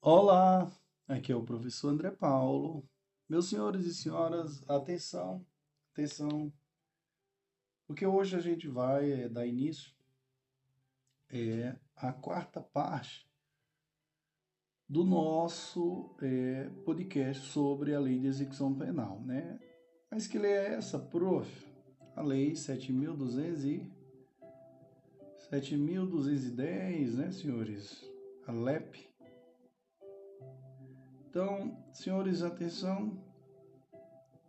Olá, aqui é o professor André Paulo. Meus senhores e senhoras, atenção, atenção, porque hoje a gente vai é, dar início é, à quarta parte do nosso é, podcast sobre a lei de execução penal, né? Mas que lei é essa, prof? A lei 7.200 e 7.210, né, senhores? A LEP então, senhores, atenção,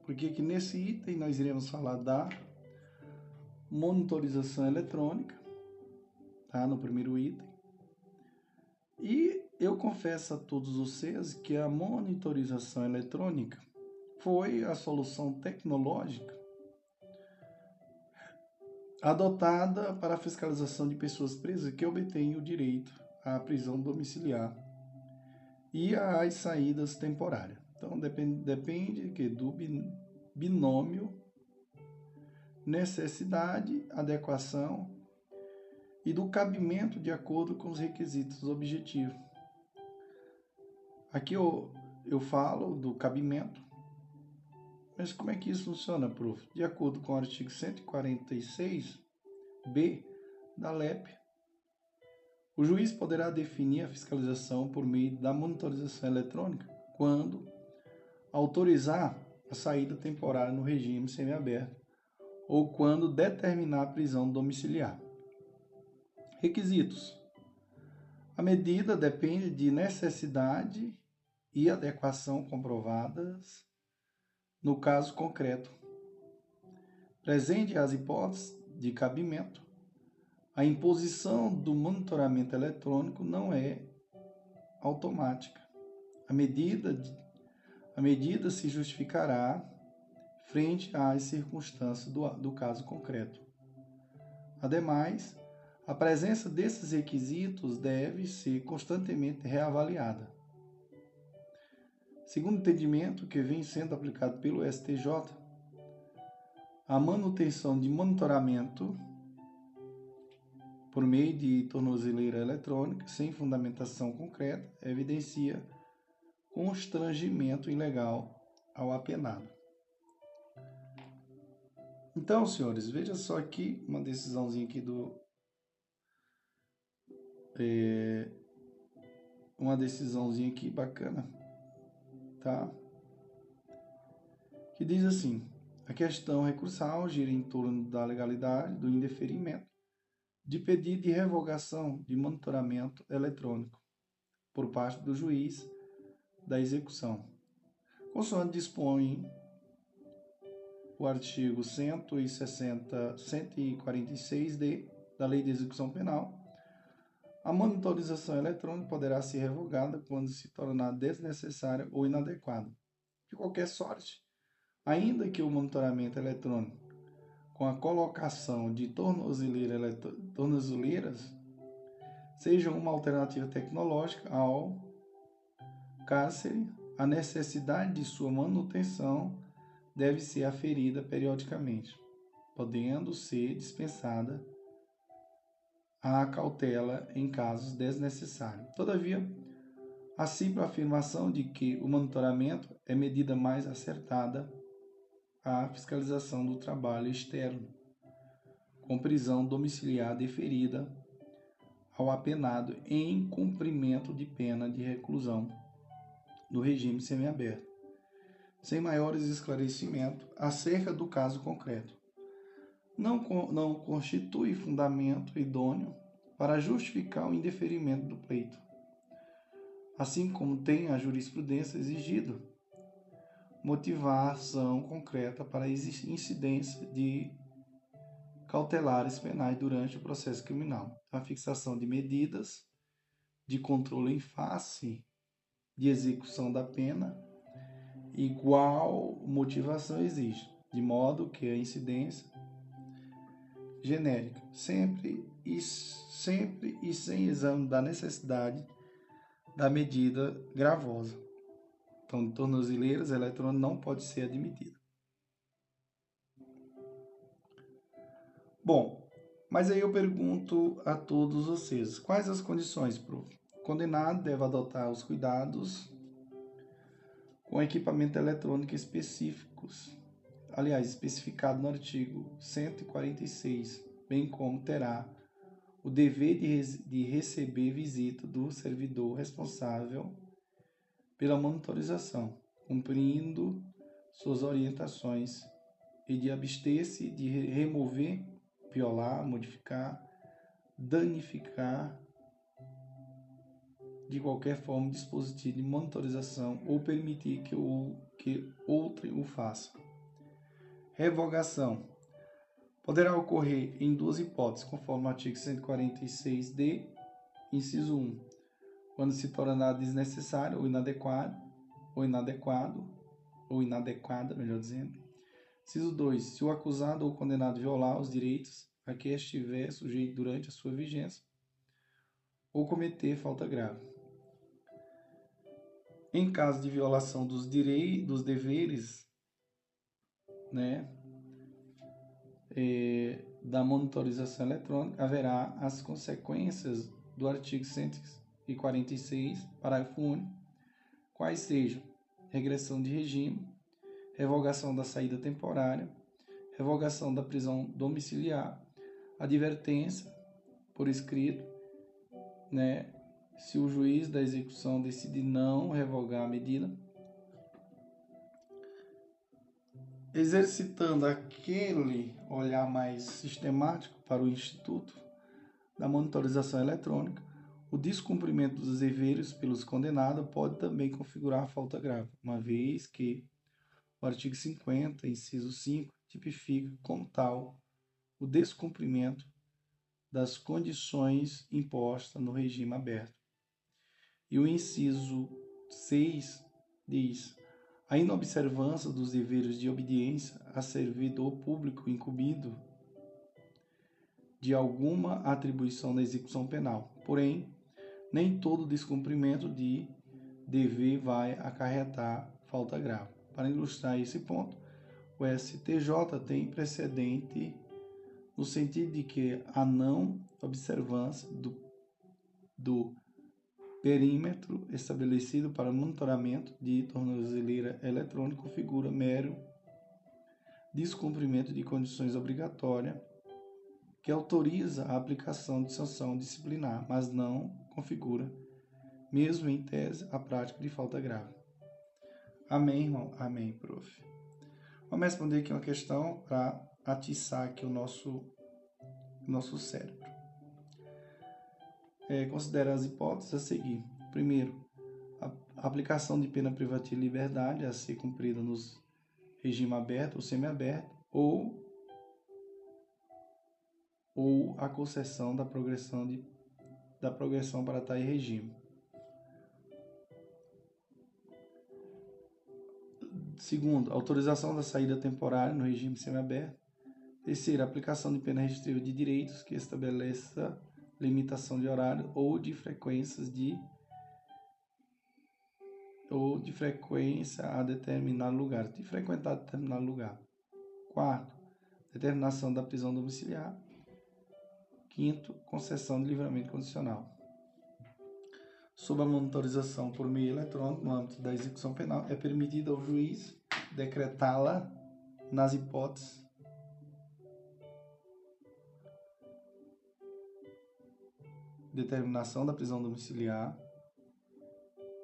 porque aqui nesse item nós iremos falar da monitorização eletrônica, tá? No primeiro item. E eu confesso a todos vocês que a monitorização eletrônica foi a solução tecnológica adotada para a fiscalização de pessoas presas que obtêm o direito à prisão domiciliar e as saídas temporárias. Então depende, depende que do binômio necessidade, adequação e do cabimento de acordo com os requisitos objetivos. Aqui eu, eu falo do cabimento, mas como é que isso funciona, prof? De acordo com o artigo 146b da LEP, o juiz poderá definir a fiscalização por meio da monitorização eletrônica quando autorizar a saída temporária no regime semiaberto ou quando determinar a prisão domiciliar. Requisitos: a medida depende de necessidade e adequação comprovadas no caso concreto. Presente as hipóteses de cabimento, a imposição do monitoramento eletrônico não é automática. A medida, a medida se justificará frente às circunstâncias do, do caso concreto. Ademais, a presença desses requisitos deve ser constantemente reavaliada. Segundo o entendimento que vem sendo aplicado pelo STJ, a manutenção de monitoramento por meio de tornozeleira eletrônica, sem fundamentação concreta, evidencia constrangimento ilegal ao apenado. Então, senhores, veja só aqui uma decisãozinha aqui do é, uma decisãozinha aqui bacana, tá? Que diz assim: a questão recursal gira em torno da legalidade do indeferimento de pedido de revogação de monitoramento eletrônico por parte do juiz da execução. Consoante dispõe o artigo 160, 146D da Lei de Execução Penal, a monitorização eletrônica poderá ser revogada quando se tornar desnecessária ou inadequada. De qualquer sorte, ainda que o monitoramento eletrônico com a colocação de tornozeleiras seja uma alternativa tecnológica ao cárcere, a necessidade de sua manutenção deve ser aferida periodicamente, podendo ser dispensada a cautela em casos desnecessários. Todavia, a simples afirmação de que o monitoramento é medida mais acertada a fiscalização do trabalho externo, com prisão domiciliar deferida ao apenado em cumprimento de pena de reclusão no regime semiaberto, sem maiores esclarecimentos acerca do caso concreto. Não, não constitui fundamento idôneo para justificar o indeferimento do pleito, assim como tem a jurisprudência exigido motivação concreta para a incidência de cautelares penais durante o processo criminal. A fixação de medidas de controle em face de execução da pena igual motivação existe, de modo que a incidência genérica sempre e sempre e sem exame da necessidade da medida gravosa. Então, tornozeleiras eletrônicas não pode ser admitida. Bom, mas aí eu pergunto a todos vocês, quais as condições, prof? condenado deve adotar os cuidados com equipamento eletrônico específicos, aliás, especificado no artigo 146, bem como terá o dever de, de receber visita do servidor responsável pela monitorização, cumprindo suas orientações e de abster-se de remover, violar, modificar, danificar de qualquer forma dispositivo de monitorização ou permitir que, o, que outro o faça. Revogação poderá ocorrer em duas hipóteses, conforme o artigo 146d, inciso 1, quando se tornar desnecessário ou inadequado, ou inadequado, ou inadequada, melhor dizendo. Inciso 2, se o acusado ou condenado violar os direitos a que estiver sujeito durante a sua vigência, ou cometer falta grave. Em caso de violação dos direitos, dos deveres, né, é, da monitorização eletrônica, haverá as consequências do artigo 146, parágrafo único, quais sejam regressão de regime, revogação da saída temporária, revogação da prisão domiciliar, advertência por escrito, né, se o juiz da execução decidir não revogar a medida, exercitando aquele olhar mais sistemático para o Instituto da Monitorização Eletrônica, o descumprimento dos deveres pelos condenados pode também configurar falta grave, uma vez que o artigo 50, inciso 5, tipifica como tal o descumprimento das condições impostas no regime aberto. E o inciso 6 diz: a inobservância dos deveres de obediência a servidor público incumbido de alguma atribuição na execução penal. Porém, nem todo descumprimento de dever vai acarretar falta grave. Para ilustrar esse ponto, o STJ tem precedente no sentido de que a não observância do, do perímetro estabelecido para monitoramento de tornozeleira eletrônica configura mero descumprimento de condições obrigatórias que autoriza a aplicação de sanção disciplinar, mas não configura, mesmo em tese, a prática de falta grave. Amém, irmão? Amém, prof. Vamos responder aqui uma questão para atiçar aqui o nosso, nosso cérebro é, considera as hipóteses a seguir. Primeiro, a aplicação de pena privativa de liberdade a ser cumprida nos regime aberto ou semiaberto, ou ou a concessão da progressão de da progressão para tal regime. Segundo, autorização da saída temporária no regime semiaberto. Terceiro, aplicação de pena restritiva de direitos que estabeleça limitação de horário ou de frequências de ou de frequência a determinado lugar, de frequentar determinado lugar. Quarto, determinação da prisão domiciliar. Quinto, concessão de livramento condicional. Sob a monitorização por meio eletrônico no âmbito da execução penal, é permitido ao juiz decretá-la nas hipóteses determinação da prisão domiciliar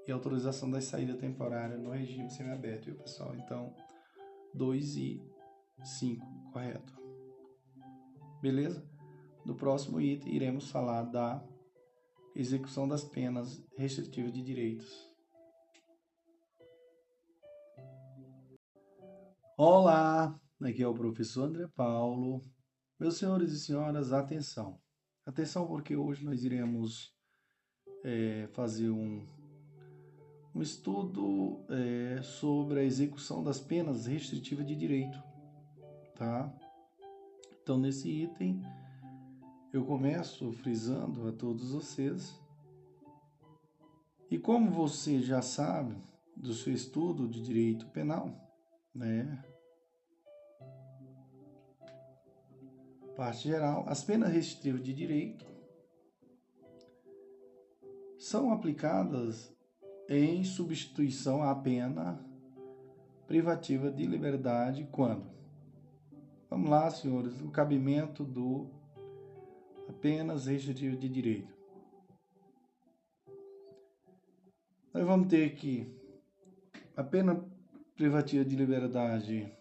e autorização da saída temporária no regime semiaberto, viu, pessoal? Então, 2 e 5, correto. Beleza? No próximo item, iremos falar da execução das penas restritivas de direitos. Olá, aqui é o professor André Paulo. Meus senhores e senhoras, atenção. Atenção, porque hoje nós iremos é, fazer um, um estudo é, sobre a execução das penas restritivas de direito, tá? Então, nesse item, eu começo frisando a todos vocês. E como você já sabe do seu estudo de direito penal, né? Parte geral, as penas restritivas de direito são aplicadas em substituição à pena privativa de liberdade quando? Vamos lá, senhores, o cabimento do apenas restritivo de direito. Nós vamos ter aqui a pena privativa de liberdade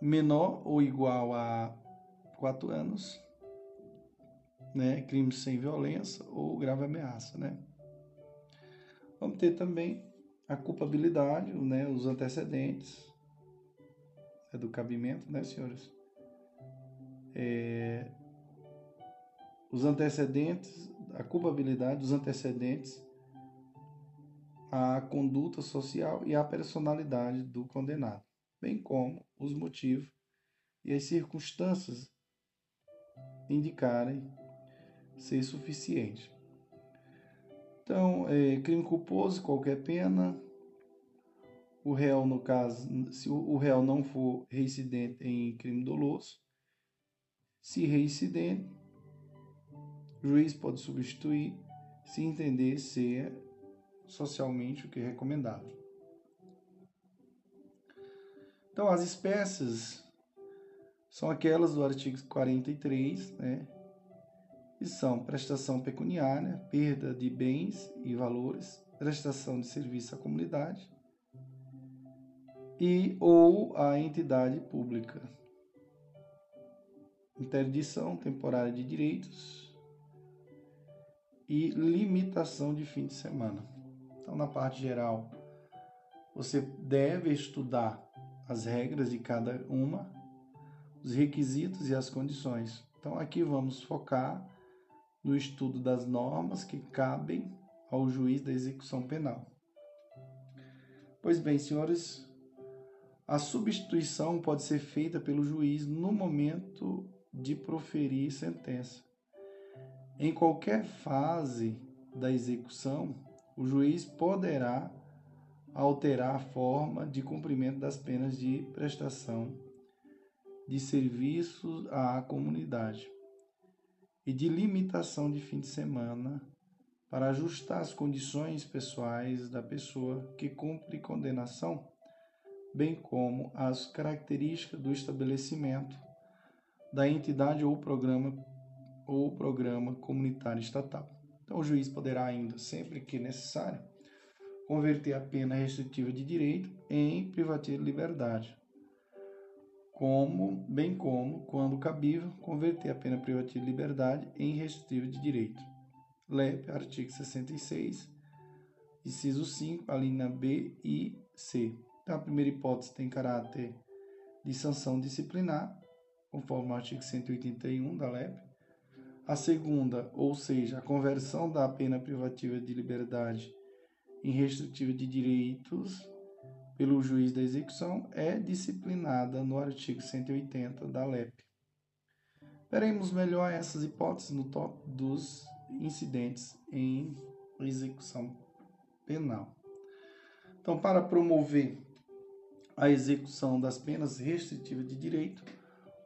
menor ou igual a quatro anos, né? Crime sem violência ou grave ameaça, né? Vamos ter também a culpabilidade, né? Os antecedentes do cabimento, né, senhores? É, os antecedentes, a culpabilidade dos antecedentes, a conduta social e a personalidade do condenado, bem como os motivos e as circunstâncias indicarem ser suficiente. Então, é, crime culposo, qualquer pena. O réu, no caso, se o réu não for reincidente em crime doloso, se reincidente, o juiz pode substituir se entender ser socialmente o que é recomendado. Então, as espécies são aquelas do artigo 43, né? E são prestação pecuniária, perda de bens e valores, prestação de serviço à comunidade e ou à entidade pública. Interdição temporária de direitos, e limitação de fim de semana. Então, na parte geral, você deve estudar as regras de cada uma, os requisitos e as condições. Então, aqui vamos focar no estudo das normas que cabem ao juiz da execução penal. Pois bem, senhores, a substituição pode ser feita pelo juiz no momento de proferir sentença. Em qualquer fase da execução, o juiz poderá alterar a forma de cumprimento das penas de prestação de serviços à comunidade e de limitação de fim de semana para ajustar as condições pessoais da pessoa que cumpre condenação, bem como as características do estabelecimento, da entidade ou programa ou programa comunitário estatal. Então, o juiz poderá ainda, sempre que necessário, converter a pena restritiva de direito em privativa de liberdade, como, bem como, quando cabível, converter a pena privativa de liberdade em restritiva de direito. LEP, artigo 66, inciso 5, a linha B e C. Então, a primeira hipótese tem caráter de sanção disciplinar, conforme o artigo 181 da LEP. A segunda, ou seja, a conversão da pena privativa de liberdade em restritiva de direitos pelo juiz da execução, é disciplinada no artigo 180 da LEP. Veremos melhor essas hipóteses no top dos incidentes em execução penal. Então, para promover a execução das penas restritivas de direito,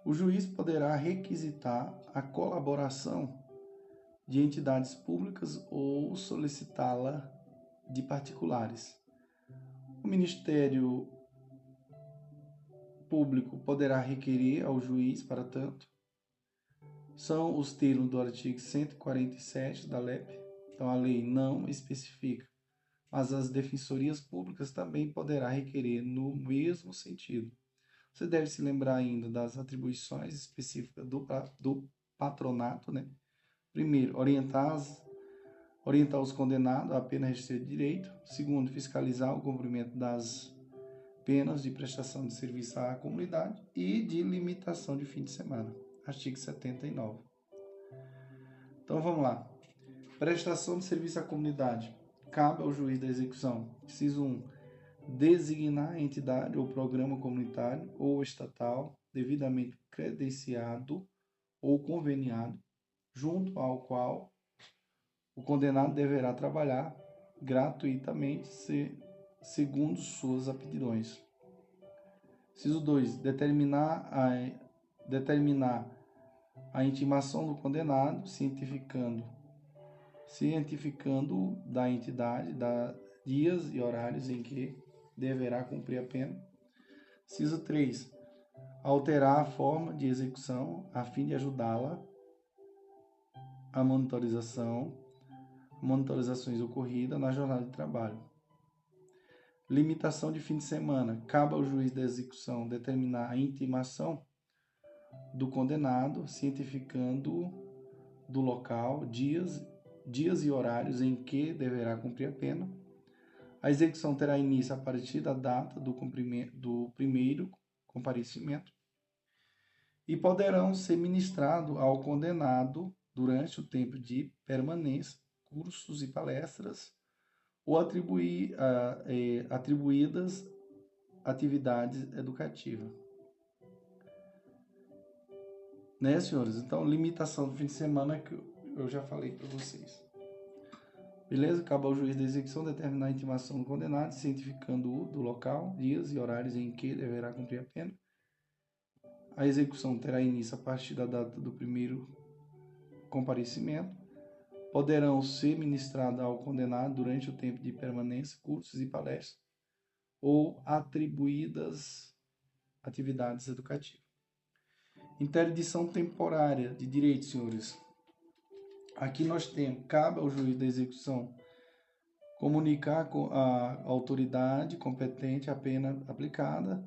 o juiz poderá requisitar a colaboração de entidades públicas ou solicitá-la de particulares. O Ministério Público poderá requerer ao juiz, para tanto, são os termos do artigo 147 da LEP. Então, a lei não especifica, mas as defensorias públicas também poderá requerer no mesmo sentido. Você deve se lembrar ainda das atribuições específicas do, do patronato, né? Primeiro, orientar, as, orientar os condenados à pena restrita de direito. Segundo, fiscalizar o cumprimento das penas de prestação de serviço à comunidade e de limitação de fim de semana. Artigo 79. Então vamos lá. Prestação de serviço à comunidade. Cabe ao juiz da execução. Inciso 1 designar a entidade ou programa comunitário ou estatal devidamente credenciado ou conveniado, junto ao qual o condenado deverá trabalhar gratuitamente se, segundo suas aptidões. Ciso 2. Determinar a, determinar a intimação do condenado, cientificando, cientificando da entidade, da dias e horários em que deverá cumprir a pena. Ciso 3. Alterar a forma de execução a fim de ajudá-la a monitorização, monitorizações ocorridas na jornada de trabalho. Limitação de fim de semana. Cabe ao juiz da execução determinar a intimação do condenado, cientificando do local, dias, dias e horários em que deverá cumprir a pena. A execução terá início a partir da data do, do primeiro comparecimento e poderão ser ministrados ao condenado durante o tempo de permanência, cursos e palestras ou atribuir, uh, eh, atribuídas atividades educativas. Né, senhores? Então, limitação do fim de semana que eu já falei para vocês. Beleza? Cabe ao juiz da execução determinar a intimação do condenado, cientificando-o do local, dias e horários em que deverá cumprir a pena. A execução terá início a partir da data do primeiro comparecimento. Poderão ser ministradas ao condenado durante o tempo de permanência, cursos e palestras, ou atribuídas atividades educativas. Interdição temporária de direitos, senhores. Aqui nós temos, cabe ao juiz da execução comunicar com a autoridade competente a pena aplicada,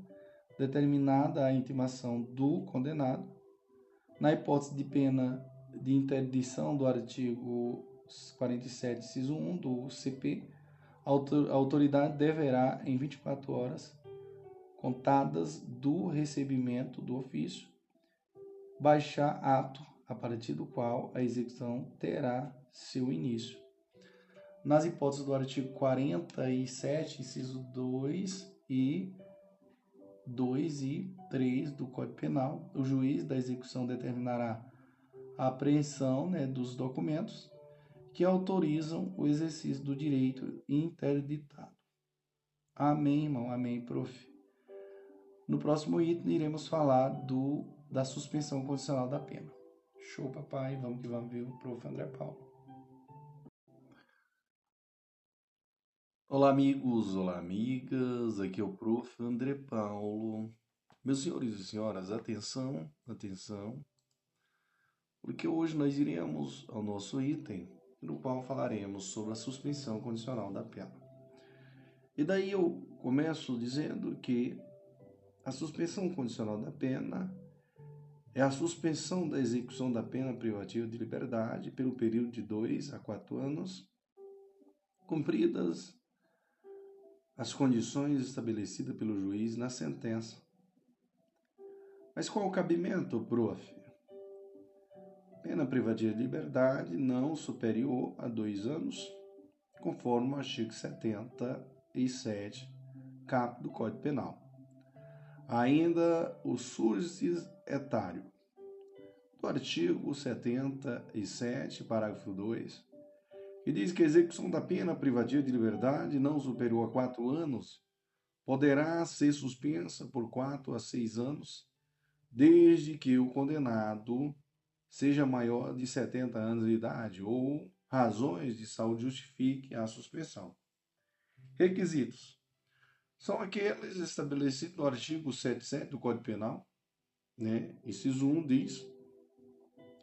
determinada a intimação do condenado. Na hipótese de pena de interdição do artigo 47, inciso 1 do CP, a autoridade deverá, em 24 horas contadas do recebimento do ofício, baixar ato a partir do qual a execução terá seu início. Nas hipóteses do artigo 47, inciso 2 e 2 e 3 do Código Penal, o juiz da execução determinará a apreensão né, dos documentos que autorizam o exercício do direito interditado. Amém, irmão. Amém, prof. No próximo item, iremos falar do da suspensão condicional da pena. Show, papai. Vamos que vamos ver o prof. André Paulo. Olá, amigos. Olá, amigas. Aqui é o prof. André Paulo. Meus senhores e senhoras, atenção, atenção, porque hoje nós iremos ao nosso item, no qual falaremos sobre a suspensão condicional da pena. E daí eu começo dizendo que a suspensão condicional da pena é a suspensão da execução da pena privativa de liberdade pelo período de dois a quatro anos, cumpridas as condições estabelecidas pelo juiz na sentença. Mas qual o cabimento, prof? Pena privativa de liberdade não superior a dois anos, conforme o artigo 77, cap do Código Penal. Ainda o sursis etário. Do artigo 77, parágrafo 2, que diz que a execução da pena privativa de liberdade não superior a quatro anos poderá ser suspensa por quatro a seis anos, desde que o condenado seja maior de 70 anos de idade ou razões de saúde justifiquem a suspensão. Requisitos: são aqueles estabelecidos no artigo 77 do Código Penal, né? Inciso 1 diz: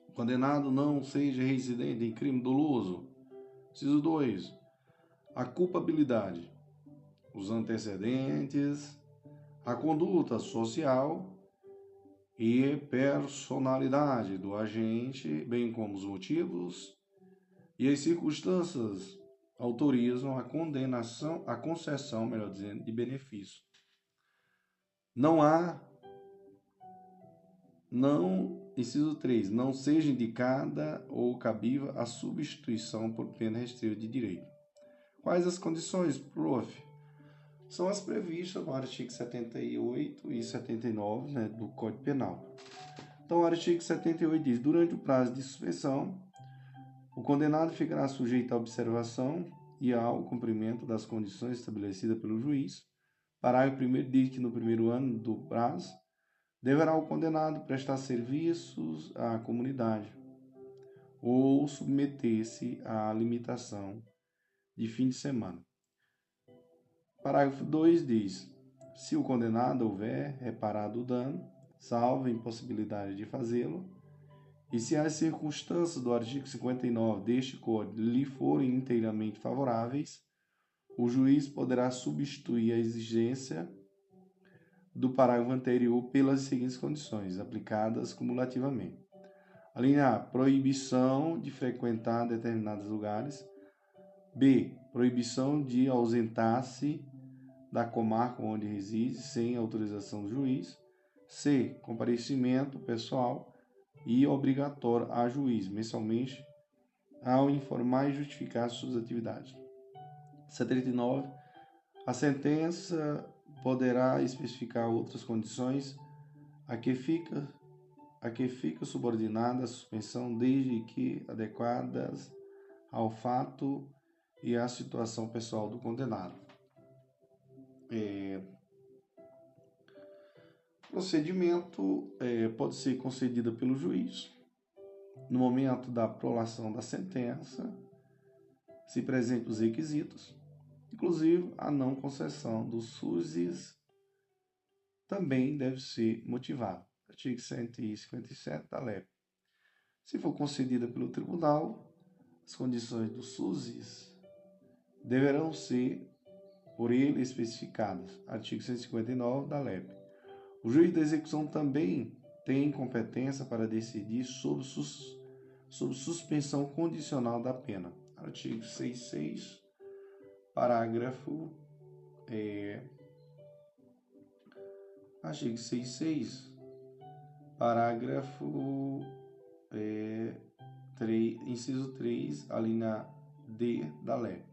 o condenado não seja residente em crime doloso. Inciso 2: a culpabilidade, os antecedentes, a conduta social e personalidade do agente, bem como os motivos e as circunstâncias autorizam a condenação, a concessão, melhor dizendo, de benefício. Não há não, inciso 3, não seja indicada ou cabível a substituição por pena restrita de direito. Quais as condições, prof? São as previstas no artigo 78 e 79 né, do Código Penal. Então, o artigo 78 diz: durante o prazo de suspensão, o condenado ficará sujeito à observação e ao cumprimento das condições estabelecidas pelo juiz. Parágrafo 1 diz que no primeiro ano do prazo deverá o condenado prestar serviços à comunidade ou submeter-se à limitação de fim de semana. Parágrafo 2 diz: se o condenado houver reparado o dano, salvo impossibilidade de fazê-lo, e se as circunstâncias do artigo 59 deste Código lhe forem inteiramente favoráveis, o juiz poderá substituir a exigência do parágrafo anterior pelas seguintes condições, aplicadas cumulativamente. A linha A, proibição de frequentar determinados lugares. B, proibição de ausentar-se da comarca onde reside sem autorização do juiz. C, comparecimento pessoal e obrigatório a juiz mensalmente ao informar e justificar suas atividades. 79. A sentença poderá especificar outras condições a que fica a que fica subordinada a suspensão desde que adequadas ao fato e à situação pessoal do condenado. É, procedimento é, pode ser concedido pelo juiz no momento da prolação da sentença, se presente os requisitos, inclusive a não concessão dos SUSES também deve ser motivada. Artigo 157 da LEP. Se for concedida pelo tribunal, as condições dos SUSES deverão ser por ele especificadas. Artigo 159 da LEP. O juiz da execução também tem competência para decidir sobre, sus, sobre suspensão condicional da pena. Artigo 66, parágrafo. É, artigo 66, parágrafo é, 3, inciso 3, a linha D da LEP.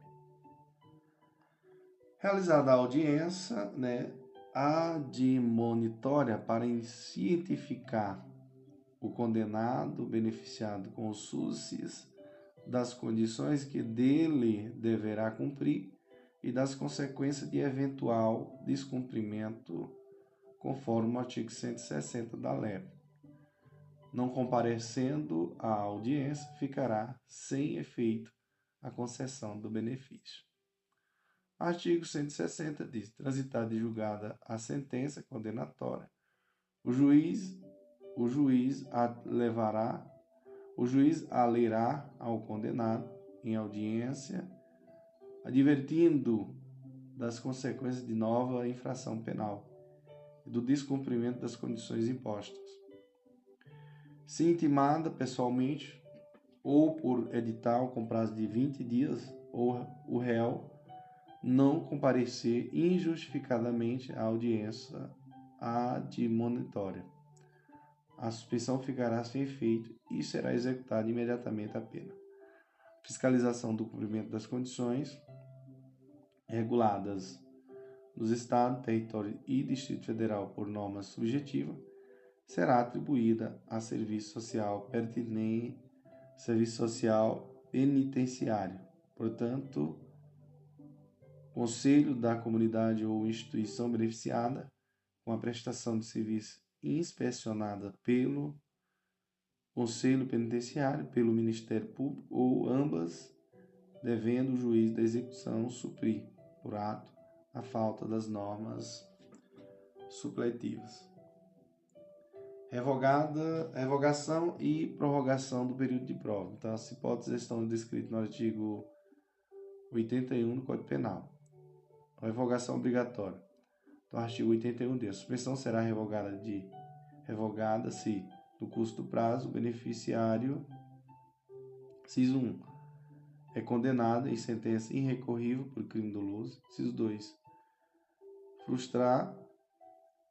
Realizada a audiência, né, admonitória para cientificar o condenado beneficiado com os SUSES das condições que dele deverá cumprir e das consequências de eventual descumprimento, conforme o artigo 160 da LEP. Não comparecendo à audiência, ficará sem efeito a concessão do benefício. Artigo 160 diz: transitada e julgada a sentença condenatória, o juiz, o juiz a levará, o juiz a lerá ao condenado em audiência, advertindo das consequências de nova infração penal e do descumprimento das condições impostas. Se intimada pessoalmente ou por edital com prazo de 20 dias, ou o réu não comparecer injustificadamente à audiência admonitória. A suspensão ficará sem efeito e será executada imediatamente a pena. Fiscalização do cumprimento das condições reguladas nos Estados, Território e Distrito Federal por norma subjetiva será atribuída a serviço social pertinente, serviço social penitenciário. Portanto, conselho da comunidade ou instituição beneficiada com a prestação de serviço inspecionada pelo Conselho Penitenciário, pelo Ministério Público ou ambas, devendo o juiz da execução suprir, por ato, a falta das normas supletivas. Revogada, revogação e prorrogação do período de prova. Então, as hipóteses estão descritas no artigo 81 do Código Penal. Revogação obrigatória. Do artigo 81D. A suspensão será revogada de revogada se, no curso do prazo, o beneficiário CIS 1 é condenado em sentença irrecorrível por crime doloso. CIS 2 frustrar,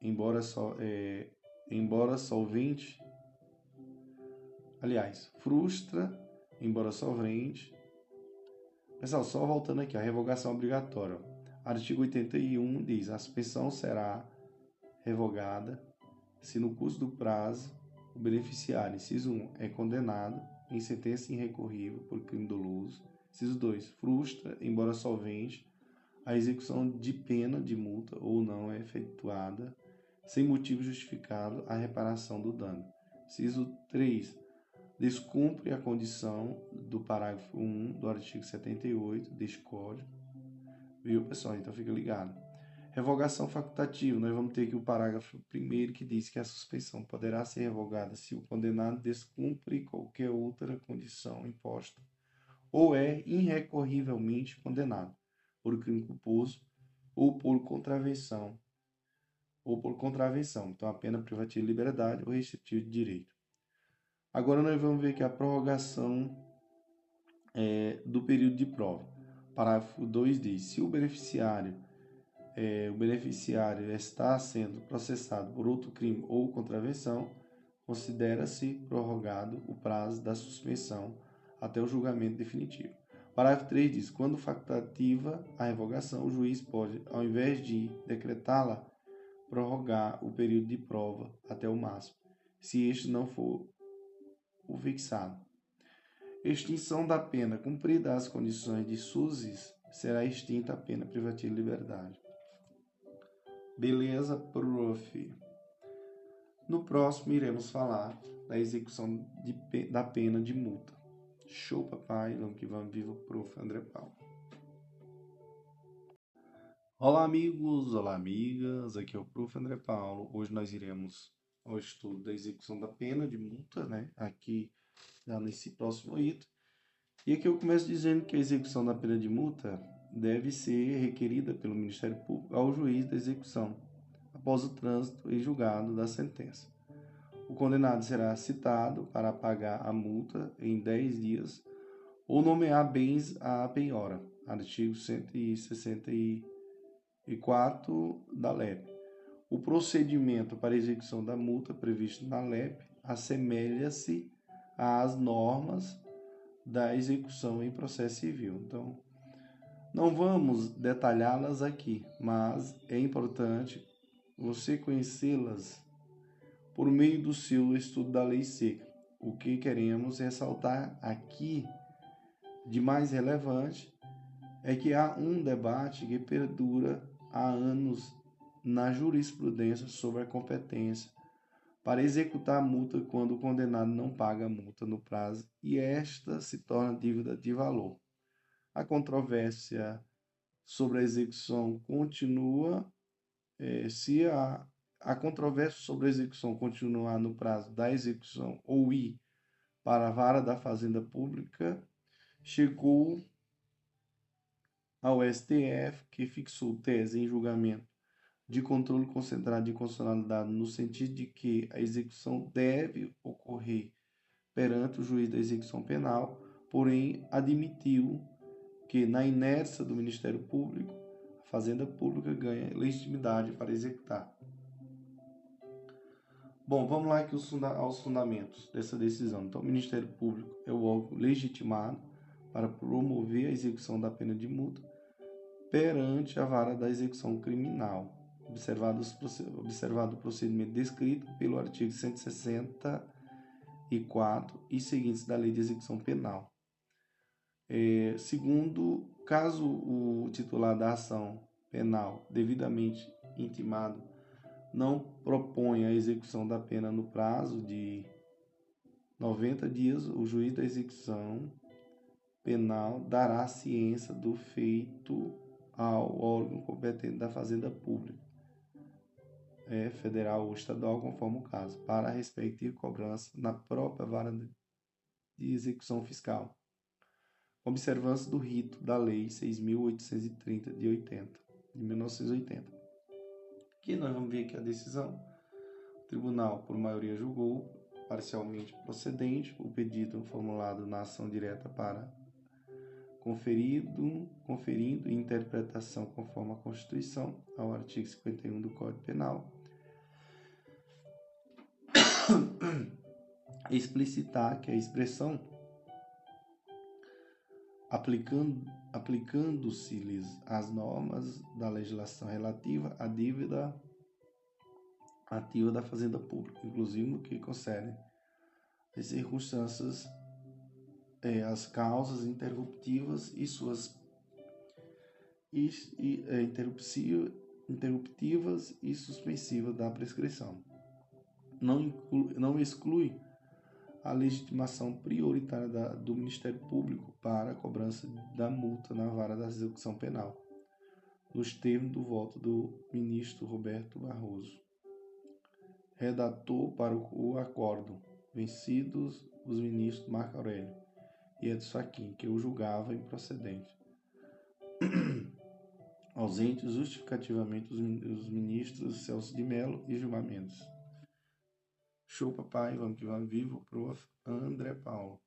embora, só, é, embora solvente, aliás, frustra, embora solvente. Pessoal, só voltando aqui, a revogação obrigatória. Artigo 81 diz: a suspensão será revogada se no curso do prazo o beneficiário, inciso 1, é condenado em sentença irrecorrível por crime doloso. Inciso 2, frustra, embora solvente, a execução de pena de multa ou não é efetuada sem motivo justificado a reparação do dano. Inciso 3. Descumpre a condição do parágrafo 1 do artigo 78 deste Código. Viu, pessoal? Então fica ligado. Revogação facultativa. Nós vamos ter aqui o parágrafo primeiro que diz que a suspensão poderá ser revogada se o condenado descumpre qualquer outra condição imposta ou é irrecorrivelmente condenado por crime culposo ou por contravenção ou por contravenção. Então, a pena privativa de liberdade ou restritivo de direito. Agora nós vamos ver aqui a prorrogação é, do período de prova. Parágrafo 2 diz: se o beneficiário é, o beneficiário está sendo processado por outro crime ou contravenção, considera-se prorrogado o prazo da suspensão até o julgamento definitivo. Parágrafo 3 diz: quando facultativa a revogação, o juiz pode, ao invés de decretá-la, prorrogar o período de prova até o máximo, se este não for o fixado. Extinção da pena. Cumprida as condições de SUSES, será extinta a pena privativa de liberdade. Beleza, prof. No próximo, iremos falar da execução de, da pena de multa. Show, papai. Vamos que vamos. Viva o prof. André Paulo. Olá, amigos. Olá, amigas. Aqui é o prof. André Paulo. Hoje nós iremos ao estudo da execução da pena de multa, né? Aqui, já nesse próximo item. E aqui eu começo dizendo que a execução da pena de multa deve ser requerida pelo Ministério Público ao juiz da execução, após o trânsito e julgado da sentença. O condenado será citado para pagar a multa em 10 dias ou nomear bens à penhora, artigo 164 da LEP. O procedimento para execução da multa previsto na LEP assemelha-se às normas da execução em processo civil. Então, não vamos detalhá-las aqui, mas é importante você conhecê-las por meio do seu estudo da lei seca. O que queremos ressaltar aqui de mais relevante é que há um debate que perdura há anos na jurisprudência sobre a competência para executar a multa quando o condenado não paga a multa no prazo e esta se torna dívida de valor. A controvérsia sobre a execução continua é, se a, a controvérsia sobre a execução continuar no prazo da execução ou ir para a vara da Fazenda Pública, chegou ao STF, que fixou tese em julgamento de controle concentrado de constitucionalidade no sentido de que a execução deve ocorrer perante o juiz da execução penal, porém admitiu que na inércia do Ministério Público, a Fazenda Pública ganha legitimidade para executar. Bom, vamos lá aqui aos fundamentos dessa decisão. Então, o Ministério Público é o órgão legitimado para promover a execução da pena de multa perante a vara da execução criminal, observado, observado o procedimento descrito pelo artigo 164 e seguintes da Lei de Execução Penal. É, segundo, caso o titular da ação penal devidamente intimado não proponha a execução da pena no prazo de 90 dias, o juiz da execução penal dará ciência do feito ao órgão competente da Fazenda Pública é, federal ou estadual, conforme o caso, para a respectiva cobrança na própria vara de execução fiscal. Observância do rito da Lei 6.830 de 80, de 1980. Aqui nós vamos ver que a decisão. O tribunal, por maioria, julgou parcialmente procedente o pedido formulado na ação direta para conferido, conferindo interpretação conforme a Constituição ao artigo 51 do Código Penal explicitar que a expressão aplicando, aplicando-se-lhes as normas da legislação relativa à dívida ativa da fazenda pública, inclusive no que concerne as circunstâncias, é, as causas interruptivas e suas e, e, é, interruptivas e suspensivas da prescrição. Não, inclui, não exclui a legitimação prioritária da, do Ministério Público para a cobrança da multa na vara da execução penal, nos termos do voto do ministro Roberto Barroso. Redator para o, acordo, vencidos os ministros Marco Aurélio e Edson Fachin, que o julgava improcedente. Ausentes justificativamente os ministros Celso de Mello e Gilmar Mendes. Show, papai, vamos que vamos, vivo, prof. André Paulo.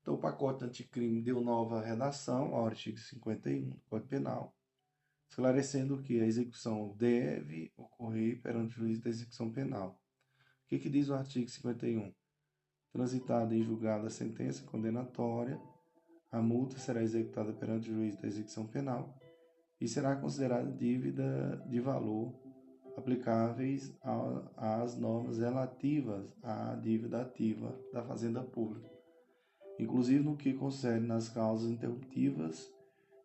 Então, o pacote anticrime deu nova redação ao artigo 51 do Código Penal, esclarecendo que a execução deve ocorrer perante o juiz da execução penal. O que, que diz o artigo 51? Transitada em julgada a sentença condenatória, a multa será executada perante o juiz da execução penal e será considerada dívida de valor aplicáveis às normas relativas à dívida ativa da Fazenda Pública, inclusive no que concerne nas causas interruptivas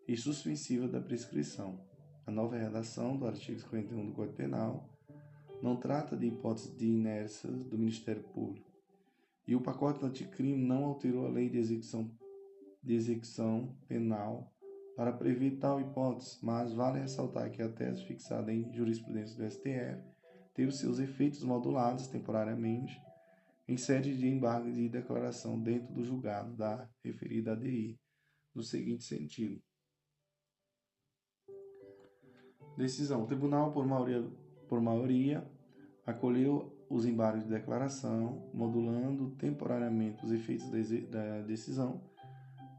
e suspensivas da prescrição. A nova redação do artigo 51 do Código Penal não trata de hipótese de inércia do Ministério Público, e o pacote anticrime não alterou a lei de execução, de execução penal para prever tal hipótese, mas vale ressaltar que a tese fixada em jurisprudência do STF teve seus efeitos modulados temporariamente em sede de embargo de declaração dentro do julgado da referida ADI, no seguinte sentido. Decisão. O tribunal, por maioria, por maioria acolheu os embargos de declaração, modulando temporariamente os efeitos da decisão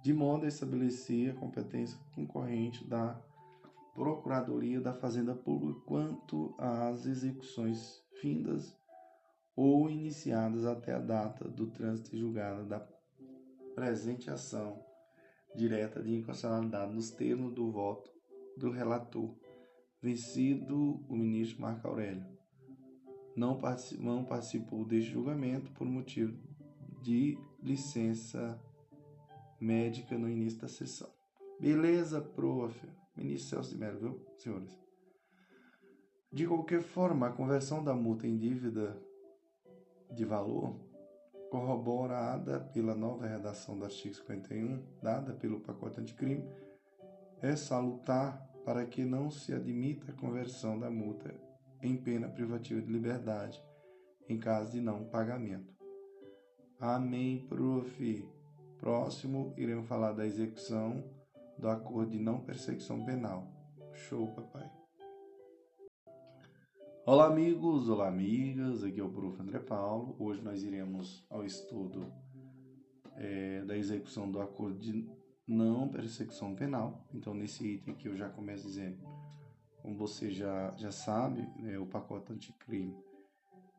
de modo a estabelecer a competência concorrente da Procuradoria da Fazenda Pública quanto às execuções findas ou iniciadas até a data do trânsito julgado da presente ação direta de inconstitucionalidade nos termos do voto do relator, vencido o ministro Marco Aurélio. Não participou, não participou deste julgamento por motivo de licença médica no início da sessão. Beleza, prof. Ministro Celso de Mello, viu, senhores? De qualquer forma, a conversão da multa em dívida de valor, corroborada pela nova redação do artigo 51, dada pelo pacote anticrime, é salutar para que não se admita a conversão da multa em pena privativa de liberdade, em caso de não pagamento. Amém, prof. Próximo, iremos falar da execução do acordo de não perseguição penal. Show, papai. Olá, amigos, olá, amigas. Aqui é o Prof. André Paulo. Hoje nós iremos ao estudo é, da execução do acordo de não perseguição penal. Então, nesse item aqui eu já começo dizendo, como você já, já sabe, né, o pacote anticrime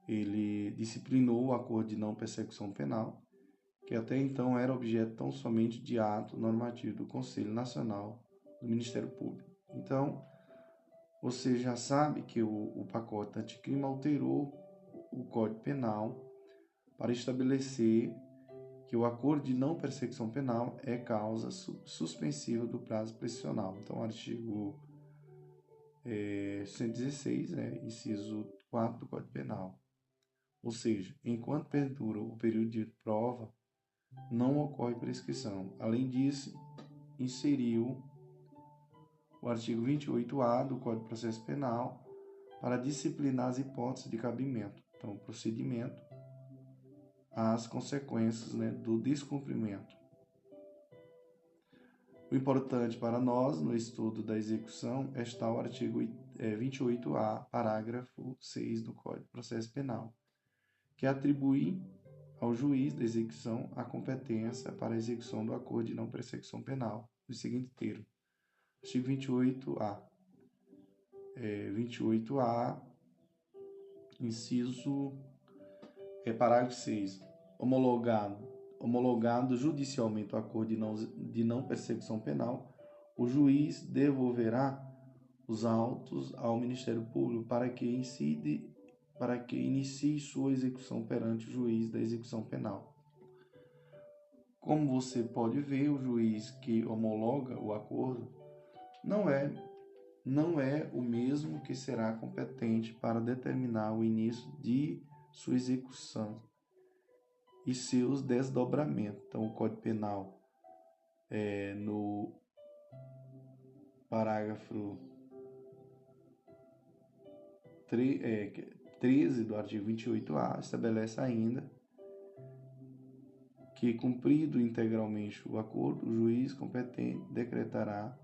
ele disciplinou o acordo de não perseguição penal que até então era objeto tão somente de ato normativo do Conselho Nacional do Ministério Público. Então, você já sabe que o, o pacote anticrime alterou o Código Penal para estabelecer que o acordo de não perseguição penal é causa su suspensiva do prazo prescricional. Então, artigo é, 116, né, inciso 4 do Código Penal. Ou seja, enquanto perdura o período de prova, não ocorre prescrição. Além disso, inseriu o artigo 28A do Código de Processo Penal para disciplinar as hipóteses de cabimento. Então, o procedimento, as consequências né, do descumprimento. O importante para nós no estudo da execução está o artigo 28A, é, parágrafo 6 do Código de Processo Penal, que atribui ao juiz da execução a competência para a execução do acordo de não perseguição penal, no seguinte termo. Artigo 28A. É, 28A, inciso, é, parágrafo 6. Homologado, homologado judicialmente o acordo de não, de não perseguição penal, o juiz devolverá os autos ao Ministério Público para que incide para que inicie sua execução perante o juiz da execução penal. Como você pode ver, o juiz que homologa o acordo não é não é o mesmo que será competente para determinar o início de sua execução e seus desdobramentos. Então, o Código Penal, é, no parágrafo 13 é, do artigo 28A, estabelece ainda que, cumprido integralmente o acordo, o juiz competente decretará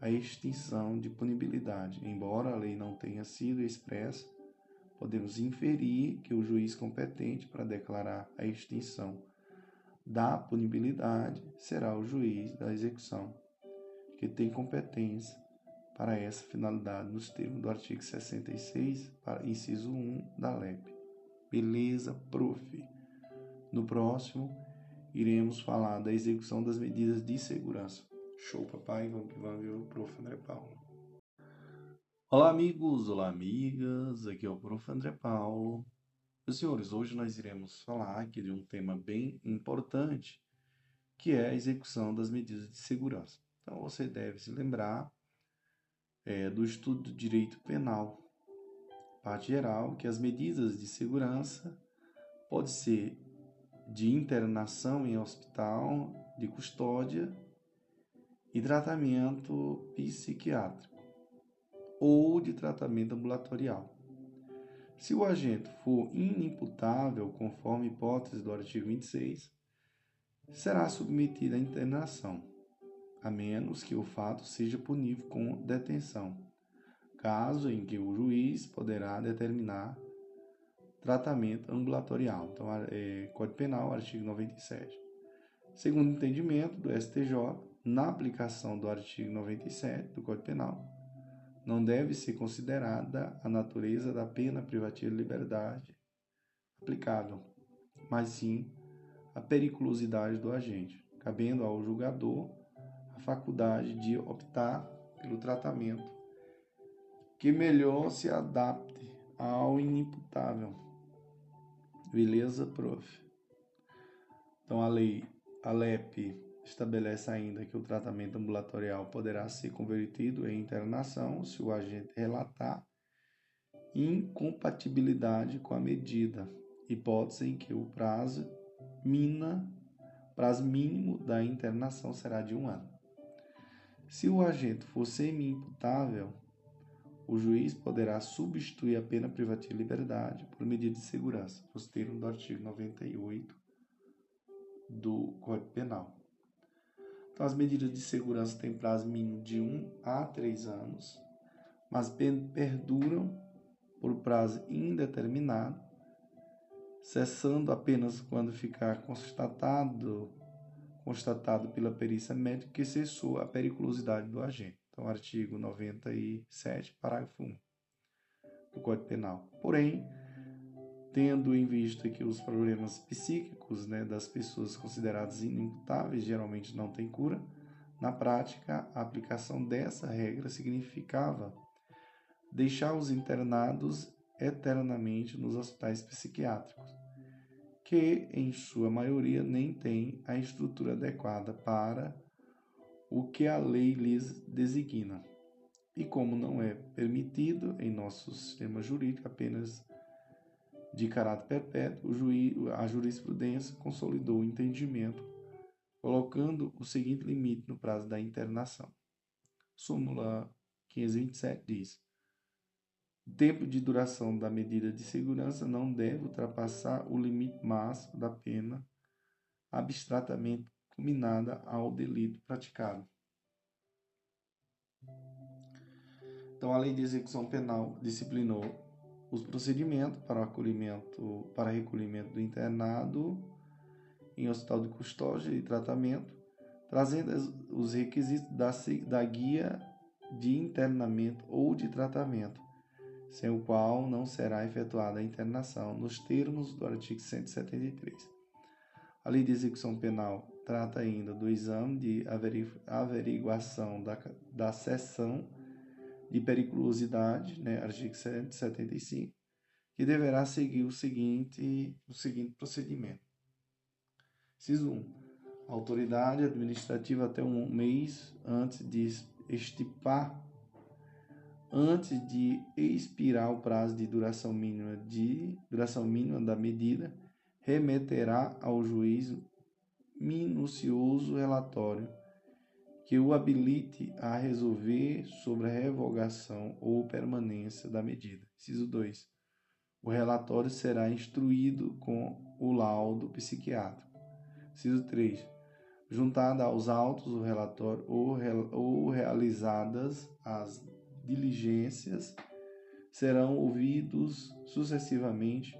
a extinção de punibilidade. Embora a lei não tenha sido expressa, podemos inferir que o juiz competente para declarar a extinção da punibilidade será o juiz da execução, que tem competência para essa finalidade nos termos do artigo 66, inciso 1 da LEP. Beleza, prof. No próximo, iremos falar da execução das medidas de segurança. Show, papai. Vamos que vamos, viu, prof. André Paulo. Olá, amigos. Olá, amigas. Aqui é o prof. André Paulo. Meus senhores, hoje nós iremos falar aqui de um tema bem importante, que é a execução das medidas de segurança. Então, você deve se lembrar é, do estudo do direito penal, parte geral, que as medidas de segurança podem ser de internação em hospital, de custódia e tratamento psiquiátrico ou de tratamento ambulatorial. Se o agente for inimputável, conforme hipótese do artigo 26, será submetido à internação, a menos que o fato seja punível com detenção, caso em que o juiz poderá determinar tratamento ambulatorial. Então, é, Código Penal, artigo 97. Segundo o entendimento do STJ, na aplicação do artigo 97 do Código Penal, não deve ser considerada a natureza da pena privativa de liberdade aplicável, mas sim a periculosidade do agente, cabendo ao julgador faculdade de optar pelo tratamento que melhor se adapte ao inimputável. Beleza, prof? Então a lei, a LEP estabelece ainda que o tratamento ambulatorial poderá ser convertido em internação se o agente relatar incompatibilidade com a medida, hipótese em que o prazo mina, prazo mínimo da internação será de um ano. Se o agente for semi-imputável, o juiz poderá substituir a pena privativa de liberdade por medida de segurança, nos termos do artigo 98 do Código Penal. Então, as medidas de segurança têm prazo mínimo de 1 a 3 anos, mas perduram por prazo indeterminado, cessando apenas quando ficar constatado constatado pela perícia médica que cessou a periculosidade do agente. Então, artigo 97, parágrafo 1 do Código Penal. Porém, tendo em vista que os problemas psíquicos né, das pessoas consideradas inimputáveis geralmente não têm cura, na prática, a aplicação dessa regra significava deixar os internados eternamente nos hospitais psiquiátricos, que, em sua maioria, nem têm a estrutura adequada para o que a lei lhes designa. E como não é permitido em nosso sistema jurídico apenas de caráter perpétuo, a jurisprudência consolidou o entendimento, colocando o seguinte limite no prazo da internação. Súmula 527 diz: o tempo de duração da medida de segurança não deve ultrapassar o limite máximo da pena abstratamente combinada ao delito praticado. Então, a lei de execução penal disciplinou os procedimentos para acolhimento, para recolhimento do internado em hospital de custódia e tratamento, trazendo os requisitos da, da guia de internamento ou de tratamento, sem o qual não será efetuada a internação, nos termos do artigo 173. A Lei de Execução Penal trata ainda do exame de averiguação da, da sessão de periculosidade, né, artigo 175, que deverá seguir o seguinte, o seguinte procedimento. Ciso 1. A autoridade administrativa até um mês antes de estipar antes de expirar o prazo de duração mínima de duração mínima da medida, remeterá ao juiz minucioso relatório que o habilite a resolver sobre a revogação ou permanência da medida. Inciso 2. O relatório será instruído com o laudo psiquiátrico. Inciso 3. Juntada aos autos o relatório ou, ou realizadas as diligências, serão ouvidos sucessivamente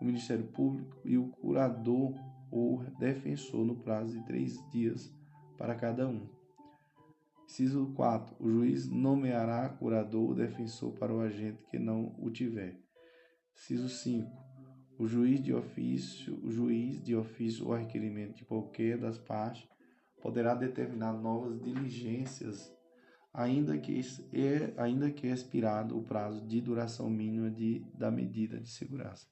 o Ministério Público e o curador ou defensor no prazo de três dias para cada um. Inciso 4. O juiz nomeará curador ou defensor para o agente que não o tiver. Inciso 5. O juiz de ofício, o juiz de ofício ou requerimento de qualquer das partes poderá determinar novas diligências ainda que, ainda que expirado o prazo de duração mínima de, da medida de segurança.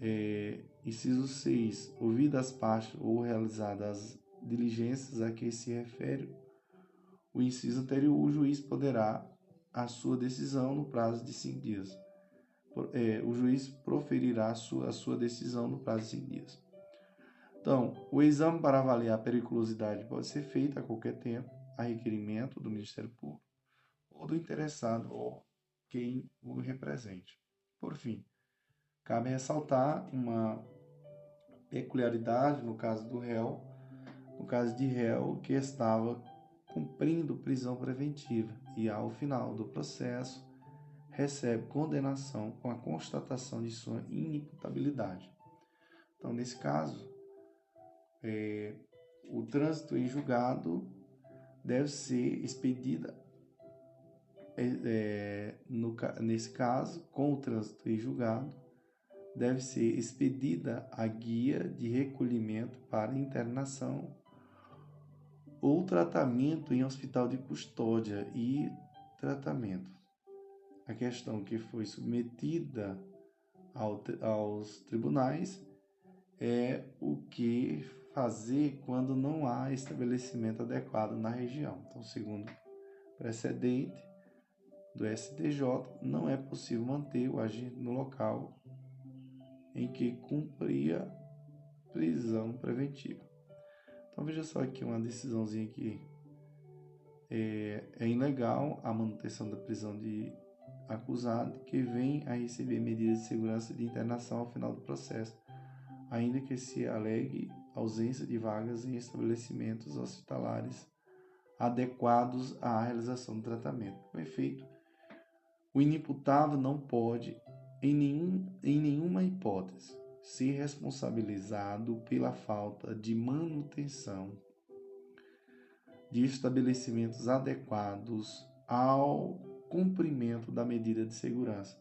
É, inciso 6. Ouvidas as partes ou realizadas as diligências a que se refere o inciso anterior, o juiz poderá a sua decisão no prazo de cinco dias. É, o juiz proferirá a sua, a sua decisão no prazo de cinco dias. Então, o exame para avaliar a periculosidade pode ser feito a qualquer tempo, a requerimento do Ministério Público ou do interessado ou quem o represente. Por fim, cabe ressaltar uma peculiaridade no caso do réu, no caso de réu que estava cumprindo prisão preventiva e, ao final do processo, recebe condenação com a constatação de sua inimputabilidade. Então, nesse caso, é, o trânsito em julgado deve ser expedida, é, é, no, nesse caso, com o trânsito em julgado, deve ser expedida a guia de recolhimento para internação ou tratamento em hospital de custódia e tratamento. A questão que foi submetida ao, aos tribunais é o que fazer quando não há estabelecimento adequado na região. Então, segundo precedente do STJ, não é possível manter o agente no local em que cumpria prisão preventiva. Então veja só aqui uma decisãozinha que é, é ilegal a manutenção da prisão de acusado que vem a receber medidas de segurança de internação ao final do processo, ainda que se alegue ausência de vagas em estabelecimentos hospitalares adequados à realização do tratamento. Com efeito, o inimputável não pode, em, nenhum, em nenhuma hipótese, ser responsabilizado pela falta de manutenção de estabelecimentos adequados ao cumprimento da medida de segurança,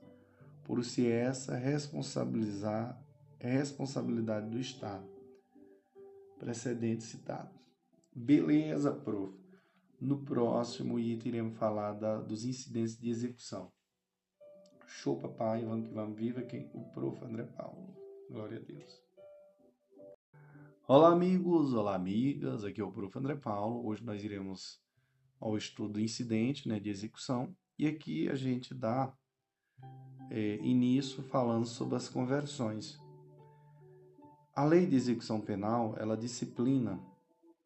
por se essa responsabilizar é responsabilidade do Estado. Precedente citado. Beleza, prof. No próximo item iremos falar da, dos incidentes de execução. Show, papai. Vamos que vamos. Viva quem? O prof. André Paulo. Glória a Deus. Olá, amigos, olá, amigas. Aqui é o Prof. André Paulo. Hoje nós iremos ao estudo do incidente né, de execução e aqui a gente dá é, início falando sobre as conversões. A lei de execução penal ela disciplina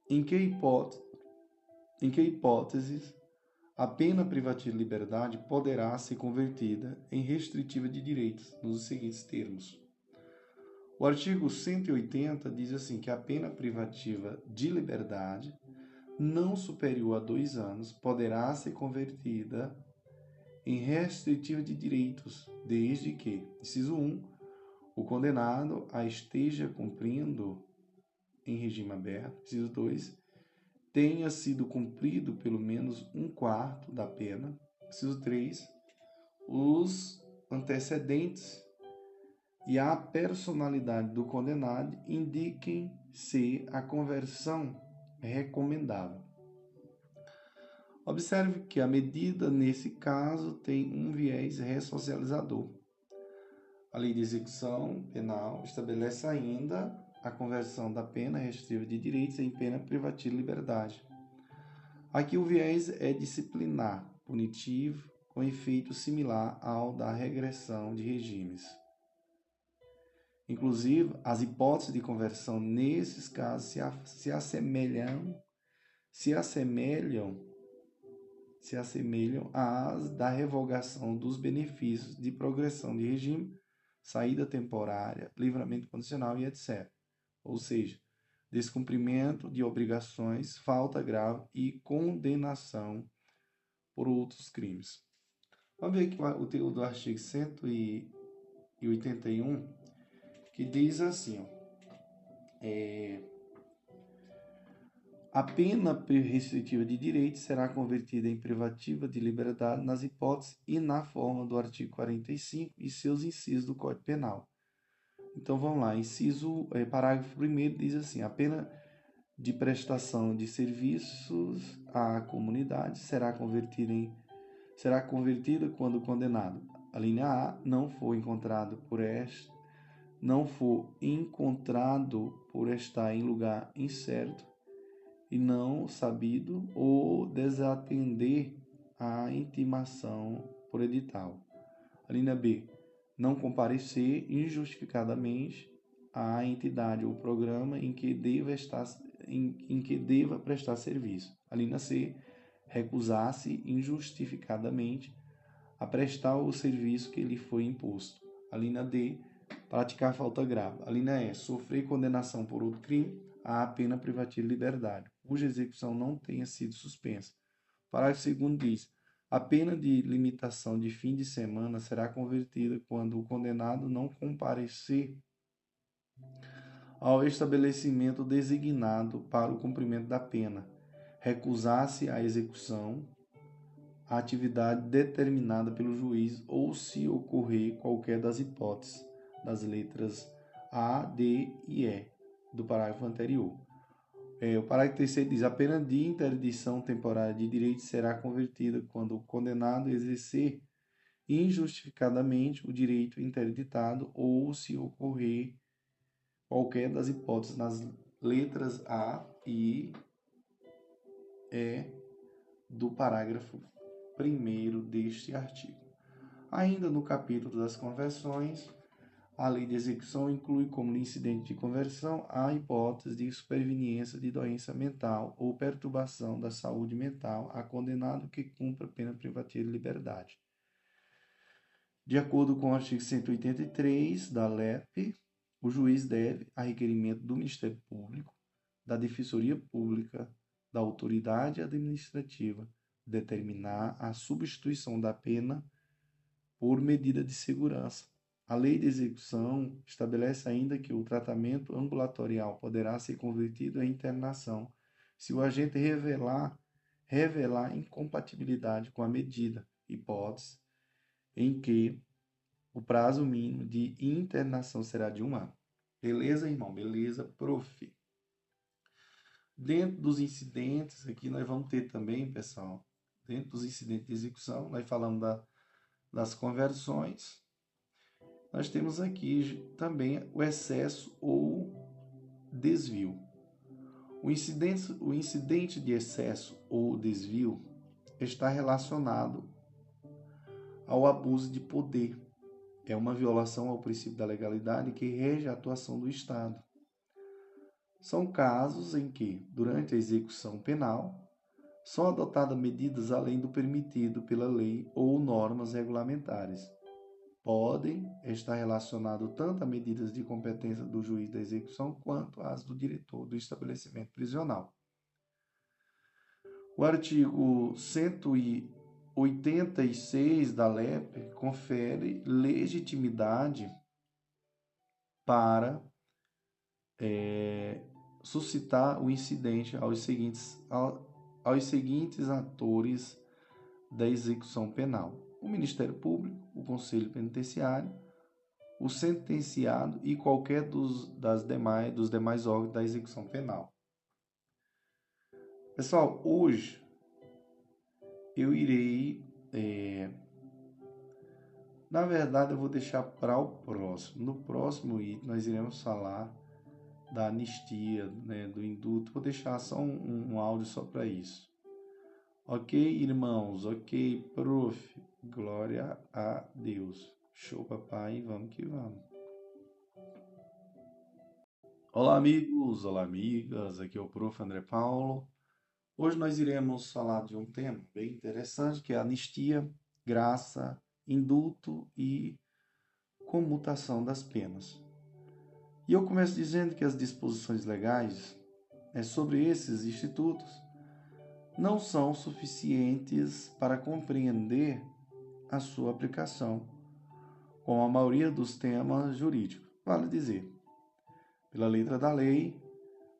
em que, hipótese, em que hipóteses a pena privativa de liberdade poderá ser convertida em restritiva de direitos nos seguintes termos. O artigo 180 diz assim que a pena privativa de liberdade não superior a dois anos poderá ser convertida em restritiva de direitos, desde que, inciso 1, o condenado a esteja cumprindo em regime aberto, inciso 2, tenha sido cumprido pelo menos um quarto da pena, inciso 3, os antecedentes e a personalidade do condenado indiquem se a conversão é recomendável. Observe que a medida nesse caso tem um viés ressocializador. A lei de execução penal estabelece ainda a conversão da pena restritiva de direitos em pena privativa de liberdade. Aqui o viés é disciplinar, punitivo com efeito similar ao da regressão de regimes. Inclusive, as hipóteses de conversão nesses casos se, se assemelham se assemelham se assemelham às da revogação dos benefícios de progressão de regime, saída temporária, livramento condicional e etc. Ou seja, descumprimento de obrigações, falta grave e condenação por outros crimes. Vamos ver aqui o teor do artigo 181, que diz assim, ó, é, a pena restritiva de direito será convertida em privativa de liberdade nas hipóteses e na forma do artigo 45 e seus incisos do Código Penal. Então vamos lá, inciso, é, parágrafo 1 diz assim: a pena de prestação de serviços à comunidade será convertida em será convertida quando o condenado, a linha A, não for encontrado por este não for encontrado por estar em lugar incerto e não sabido ou desatender a intimação por edital. A linha B. Não comparecer injustificadamente à entidade ou programa em que deva, estar, em, em que deva prestar serviço. A linha C. Recusar-se injustificadamente a prestar o serviço que lhe foi imposto. A linha D. Praticar falta grave. A linha E. Sofrer condenação por outro crime a pena privativa de liberdade cuja execução não tenha sido suspensa. Parágrafo 2 diz: a pena de limitação de fim de semana será convertida quando o condenado não comparecer ao estabelecimento designado para o cumprimento da pena, recusar-se a execução, a atividade determinada pelo juiz ou se ocorrer qualquer das hipóteses das letras A, D e E do parágrafo anterior. É, o parágrafo terceiro diz: a pena de interdição temporária de direito será convertida quando o condenado exercer injustificadamente o direito interditado ou se ocorrer qualquer das hipóteses nas letras A e E do parágrafo 1 deste artigo. Ainda no capítulo das conversões, a lei de execução inclui como incidente de conversão a hipótese de superveniência de doença mental ou perturbação da saúde mental a condenado que cumpra pena privativa de liberdade. De acordo com o artigo 183 da LEP, o juiz deve, a requerimento do Ministério Público, da Defensoria Pública, da autoridade administrativa, determinar a substituição da pena por medida de segurança a lei de execução estabelece ainda que o tratamento ambulatorial poderá ser convertido em internação se o agente revelar, revelar incompatibilidade com a medida, hipótese em que o prazo mínimo de internação será de um ano. Beleza, irmão? Beleza, prof. Dentro dos incidentes, aqui nós vamos ter também, pessoal, dentro dos incidentes de execução, nós falamos da, das conversões, nós temos aqui também o excesso ou desvio. O incidente, o incidente de excesso ou desvio está relacionado ao abuso de poder. É uma violação ao princípio da legalidade que rege a atuação do Estado. São casos em que, durante a execução penal, são adotadas medidas além do permitido pela lei ou normas regulamentares podem estar relacionados tanto a medidas de competência do juiz da execução quanto às do diretor do estabelecimento prisional. O artigo 186 da LEP confere legitimidade para é, suscitar o incidente aos seguintes, aos seguintes atores da execução penal o Ministério Público, o Conselho Penitenciário, o sentenciado e qualquer dos, das demais, dos demais órgãos da execução penal. Pessoal, hoje eu irei. É, na verdade, eu vou deixar para o próximo. No próximo item, nós iremos falar da anistia, né, do indulto. Vou deixar só um, um áudio só para isso. Ok, irmãos? Ok, prof. Glória a Deus. Show, papai. Vamos que vamos. Olá, amigos. Olá, amigas. Aqui é o prof. André Paulo. Hoje nós iremos falar de um tema bem interessante que é anistia, graça, indulto e comutação das penas. E eu começo dizendo que as disposições legais é, sobre esses institutos não são suficientes para compreender a sua aplicação, como a maioria dos temas jurídicos. Vale dizer, pela letra da lei,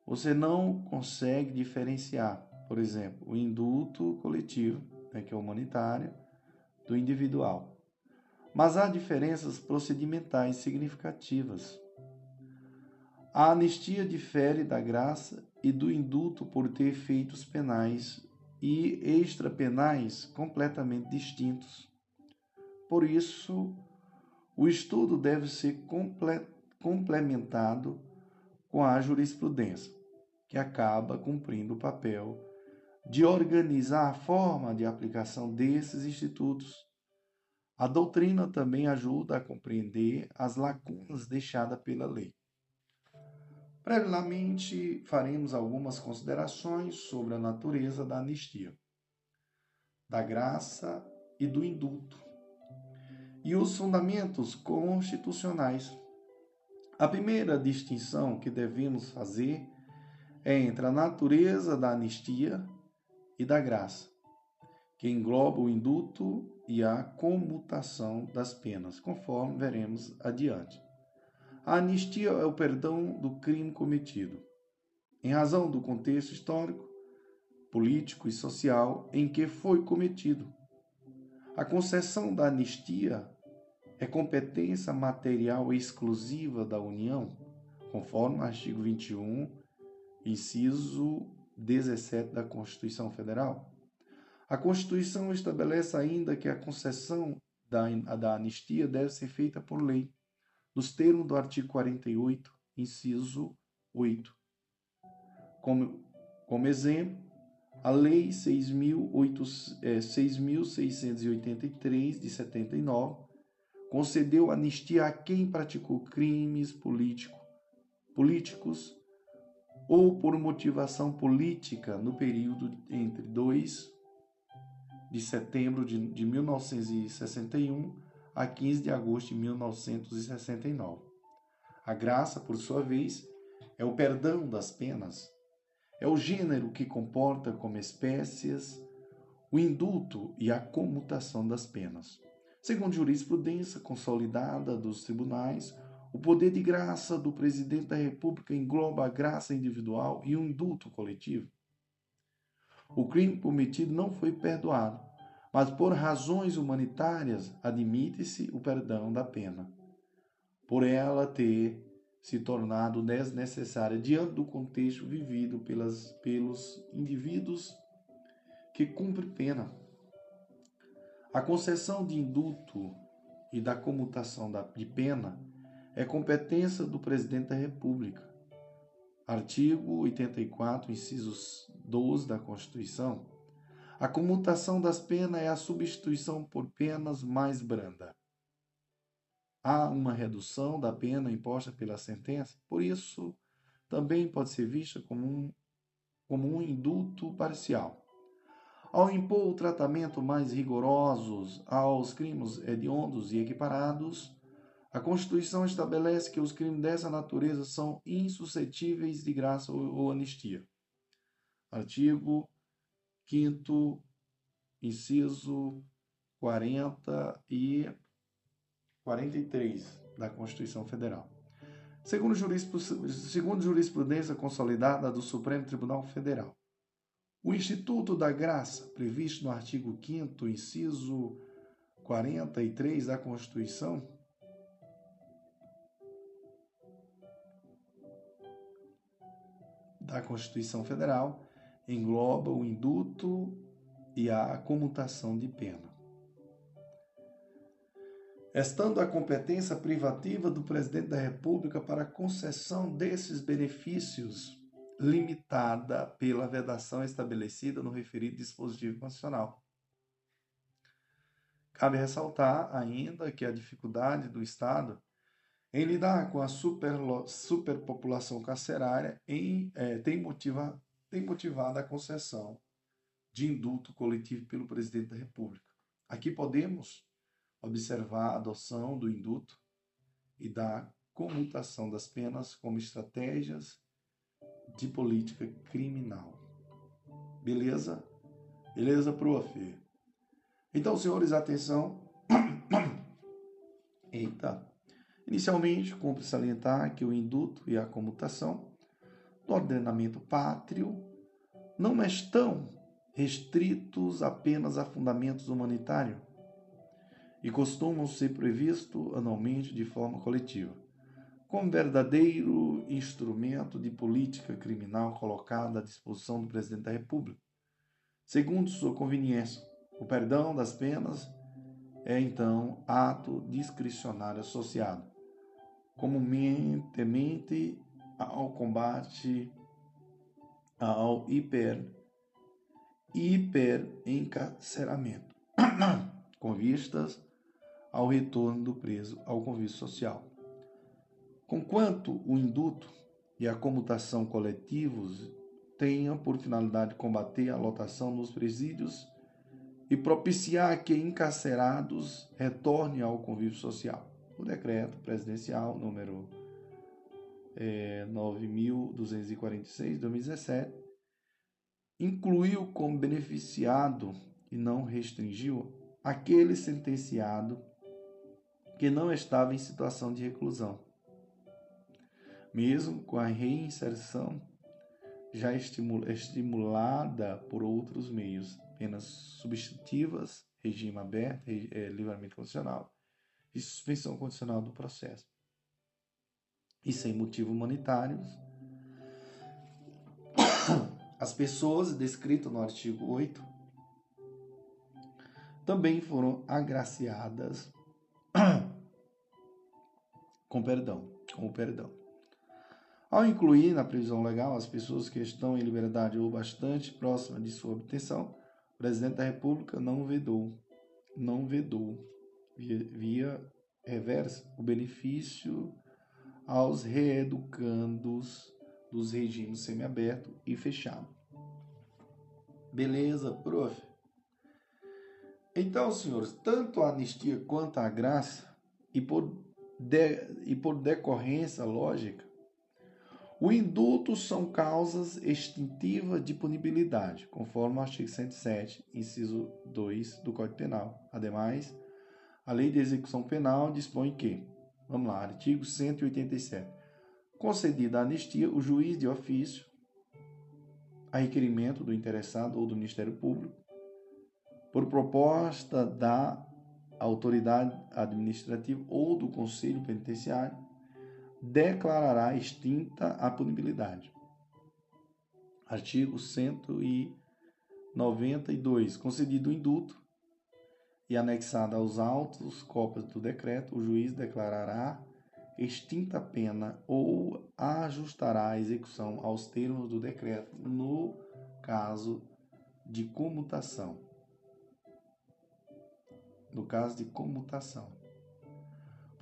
você não consegue diferenciar, por exemplo, o indulto coletivo, né, que é humanitário, do individual. Mas há diferenças procedimentais significativas. A anistia difere da graça e do indulto por ter efeitos penais e extrapenais completamente distintos. Por isso, o estudo deve ser comple complementado com a jurisprudência, que acaba cumprindo o papel de organizar a forma de aplicação desses institutos. A doutrina também ajuda a compreender as lacunas deixadas pela lei. Previamente, faremos algumas considerações sobre a natureza da anistia, da graça e do indulto, e os fundamentos constitucionais. A primeira distinção que devemos fazer é entre a natureza da anistia e da graça, que engloba o indulto e a comutação das penas, conforme veremos adiante. A anistia é o perdão do crime cometido, em razão do contexto histórico, político e social em que foi cometido. A concessão da anistia é competência material exclusiva da União, conforme o artigo 21, inciso 17 da Constituição Federal. A Constituição estabelece ainda que a concessão da, da anistia deve ser feita por lei nos termos do artigo 48, inciso 8. Como, como exemplo, a Lei 6.683 é, de 79 concedeu anistia a quem praticou crimes político, políticos ou por motivação política no período entre 2 de setembro de, de 1961 a 15 de agosto de 1969. A graça, por sua vez, é o perdão das penas, é o gênero que comporta como espécies o indulto e a comutação das penas. Segundo jurisprudência consolidada dos tribunais, o poder de graça do presidente da República engloba a graça individual e o indulto coletivo. O crime cometido não foi perdoado, mas por razões humanitárias admite-se o perdão da pena, por ela ter se tornado desnecessária diante do contexto vivido pelas, pelos indivíduos que cumprem pena. A concessão de indulto e da comutação de pena é competência do presidente da República. Artigo 84, incisos 12 da Constituição a comutação das penas é a substituição por penas mais branda. Há uma redução da pena imposta pela sentença, por isso também pode ser vista como um, como um indulto parcial. Ao impor o tratamento mais rigorosos aos crimes hediondos e equiparados, a Constituição estabelece que os crimes dessa natureza são insuscetíveis de graça ou anistia. Artigo quinto, inciso 40 e 43 da Constituição Federal. Segundo jurisprudência consolidada do Supremo Tribunal Federal, o Instituto da Graça, previsto no artigo 5 inciso 43 da Constituição, da Constituição Federal, engloba o indulto e a comutação de pena. Estando a competência privativa do presidente da República para concessão desses benefícios limitada pela vedação estabelecida no referido dispositivo constitucional. Cabe ressaltar ainda que a dificuldade do Estado em lidar com a super, superpopulação carcerária em, é, tem, motiva, tem motivado a concessão de indulto coletivo pelo presidente da República. Aqui podemos observar a adoção do indulto e da comutação das penas como estratégias de política criminal. Beleza? Beleza, prof? Então, senhores, atenção. Eita. Inicialmente, cumpre salientar que o induto e a comutação do ordenamento pátrio não estão restritos apenas a fundamentos humanitários e costumam ser previstos anualmente de forma coletiva como verdadeiro instrumento de política criminal colocado à disposição do presidente da República. Segundo sua conveniência, o perdão das penas é então ato discricionário associado, comumente ao combate ao hiper hiperencarceramento, com vistas ao retorno do preso ao convívio social. Conquanto o induto e a comutação coletivos tenham por finalidade combater a lotação nos presídios e propiciar que encarcerados retornem ao convívio social. O decreto presidencial número é, 9.246, 2017, incluiu como beneficiado e não restringiu aquele sentenciado que não estava em situação de reclusão mesmo com a reinserção já estimulada por outros meios, penas substitutivas, regime aberto, é, livramento condicional e suspensão condicional do processo. E sem motivos humanitários, as pessoas descritas no artigo 8 também foram agraciadas com perdão, com o perdão. Ao incluir na previsão legal as pessoas que estão em liberdade ou bastante próxima de sua obtenção, o presidente da República não vedou, não vedou, via, via reversa, o benefício aos reeducandos dos regimes semiaberto e fechado. Beleza, prof? Então, senhores, tanto a anistia quanto a graça, e por, de, e por decorrência lógica, o indulto são causas extintivas de punibilidade, conforme o artigo 107, inciso 2 do Código Penal. Ademais, a Lei de Execução Penal dispõe que, vamos lá, artigo 187, concedida a anistia, o juiz de ofício, a requerimento do interessado ou do Ministério Público, por proposta da autoridade administrativa ou do Conselho Penitenciário, declarará extinta a punibilidade. Artigo 192. Concedido o indulto e anexada aos autos cópias do decreto, o juiz declarará extinta a pena ou ajustará a execução aos termos do decreto no caso de comutação. No caso de comutação.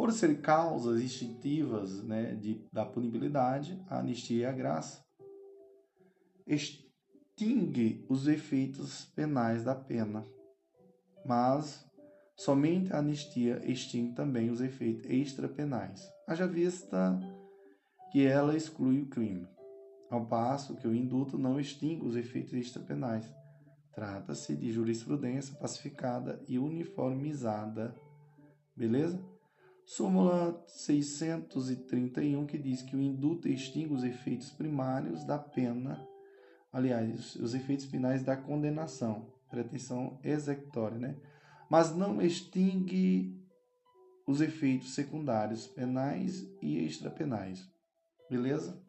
Por ser causas instintivas né, de, da punibilidade, a anistia e a graça extingue os efeitos penais da pena, mas somente a anistia extingue também os efeitos extrapenais, haja vista que ela exclui o crime, ao passo que o indulto não extingue os efeitos extrapenais. Trata-se de jurisprudência pacificada e uniformizada. Beleza? Súmula 631, que diz que o indulto extingue os efeitos primários da pena, aliás, os efeitos finais da condenação, pretensão executória, né? Mas não extingue os efeitos secundários penais e extrapenais. Beleza?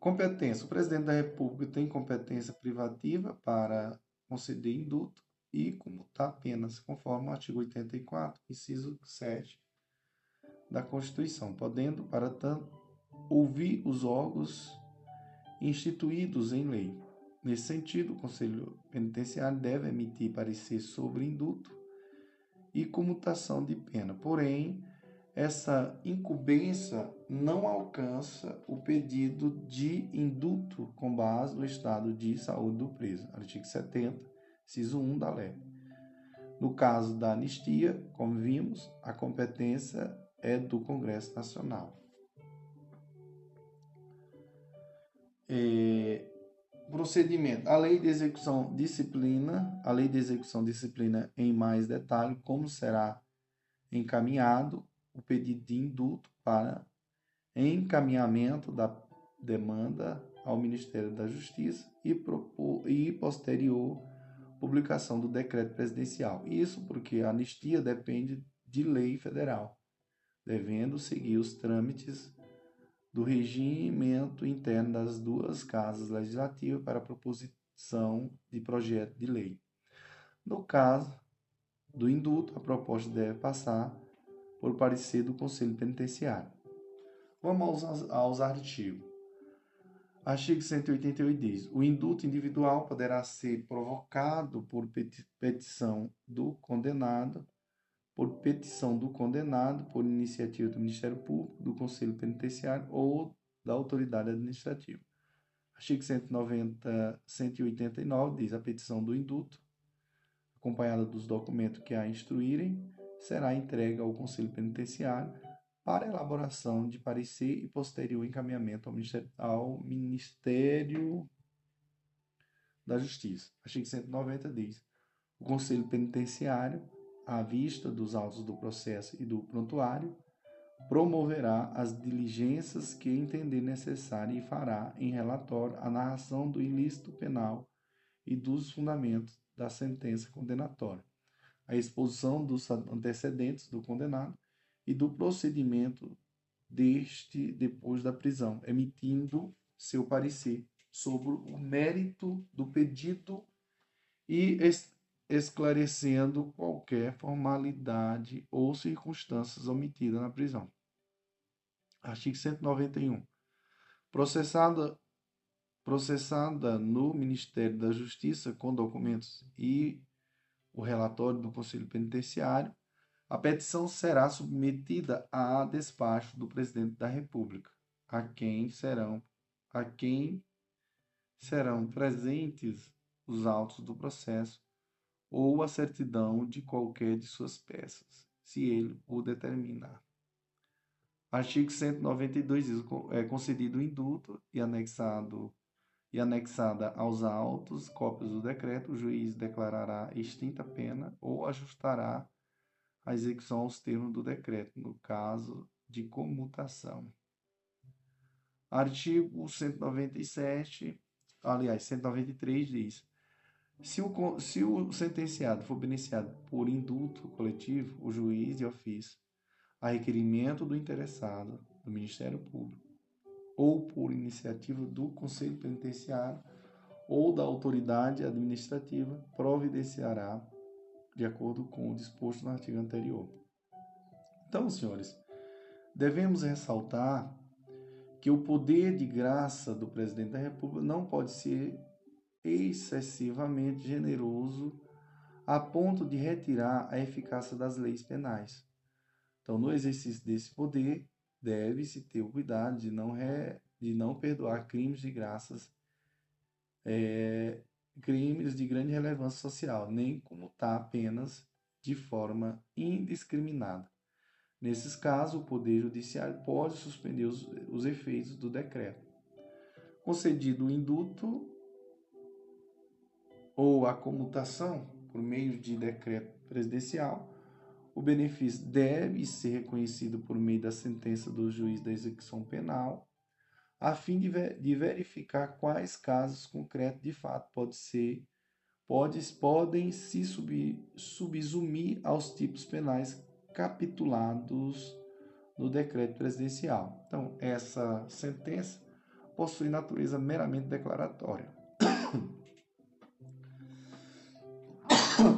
Competência. O presidente da República tem competência privativa para conceder indulto e comutar penas, conforme o artigo 84, inciso 7 da Constituição, podendo, para tanto, ouvir os órgãos instituídos em lei. Nesse sentido, o Conselho Penitenciário deve emitir parecer sobre indulto e comutação de pena. Porém, essa incumbência não alcança o pedido de indulto com base no estado de saúde do preso, artigo 70, inciso 1 da lei. No caso da anistia, como vimos, a competência é do Congresso Nacional. É, procedimento. A lei de execução disciplina, a lei de execução disciplina em mais detalhe como será encaminhado o pedido de indulto para encaminhamento da demanda ao Ministério da Justiça e, propor, e posterior publicação do decreto presidencial. Isso porque a anistia depende de lei federal, devendo seguir os trâmites do regimento interno das duas casas legislativas para a proposição de projeto de lei. No caso do indulto, a proposta deve passar por parecer do Conselho Penitenciário. Vamos aos, aos artigos. Artigo 188 diz: o indulto individual poderá ser provocado por petição do condenado, por petição do condenado, por iniciativa do Ministério Público, do Conselho Penitenciário ou da autoridade administrativa. Artigo 190, 189 diz: a petição do indulto, acompanhada dos documentos que a instruírem, será entregue ao Conselho Penitenciário para elaboração de parecer e posterior encaminhamento ao Ministério, ao Ministério da Justiça. Artigo 190 diz: o Conselho Penitenciário, à vista dos autos do processo e do prontuário, promoverá as diligências que entender necessária e fará em relatório a narração do ilícito penal e dos fundamentos da sentença condenatória a exposição dos antecedentes do condenado e do procedimento deste depois da prisão, emitindo seu parecer sobre o mérito do pedido e esclarecendo qualquer formalidade ou circunstâncias omitidas na prisão. Artigo 191. Processada processada no Ministério da Justiça com documentos e o relatório do Conselho Penitenciário, a petição será submetida a despacho do presidente da República, a quem serão a quem serão presentes os autos do processo ou a certidão de qualquer de suas peças, se ele o determinar. Artigo 192 diz: é concedido o indulto e anexado e anexada aos autos cópias do decreto, o juiz declarará extinta a pena ou ajustará a execução aos termos do decreto, no caso de comutação. Artigo 197, aliás, 193 diz: se o, se o sentenciado for beneficiado por indulto coletivo, o juiz de ofício, a requerimento do interessado, do Ministério Público, ou por iniciativa do Conselho Penitenciário ou da autoridade administrativa, providenciará de acordo com o disposto no artigo anterior. Então, senhores, devemos ressaltar que o poder de graça do presidente da República não pode ser excessivamente generoso a ponto de retirar a eficácia das leis penais. Então, no exercício desse poder, deve-se ter o cuidado de não, re, de não perdoar crimes de graças, é, crimes de grande relevância social, nem comutar apenas de forma indiscriminada. Nesses casos, o Poder Judiciário pode suspender os, os efeitos do decreto. Concedido o indulto ou a comutação por meio de decreto presidencial, o benefício deve ser reconhecido por meio da sentença do juiz da execução penal, a fim de, ver, de verificar quais casos concretos de fato pode ser, pode, podem se sub, subsumir aos tipos penais capitulados no decreto presidencial. Então, essa sentença possui natureza meramente declaratória.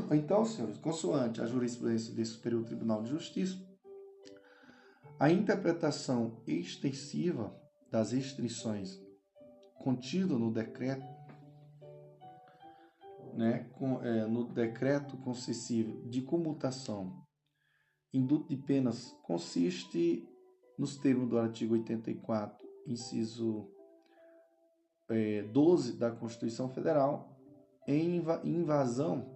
Então, senhores, consoante a jurisprudência do Superior Tribunal de Justiça, a interpretação extensiva das restrições contido no decreto, né, com, é, no decreto concessivo de comutação induto de penas consiste nos termos do artigo 84, inciso é, 12 da Constituição Federal, em invasão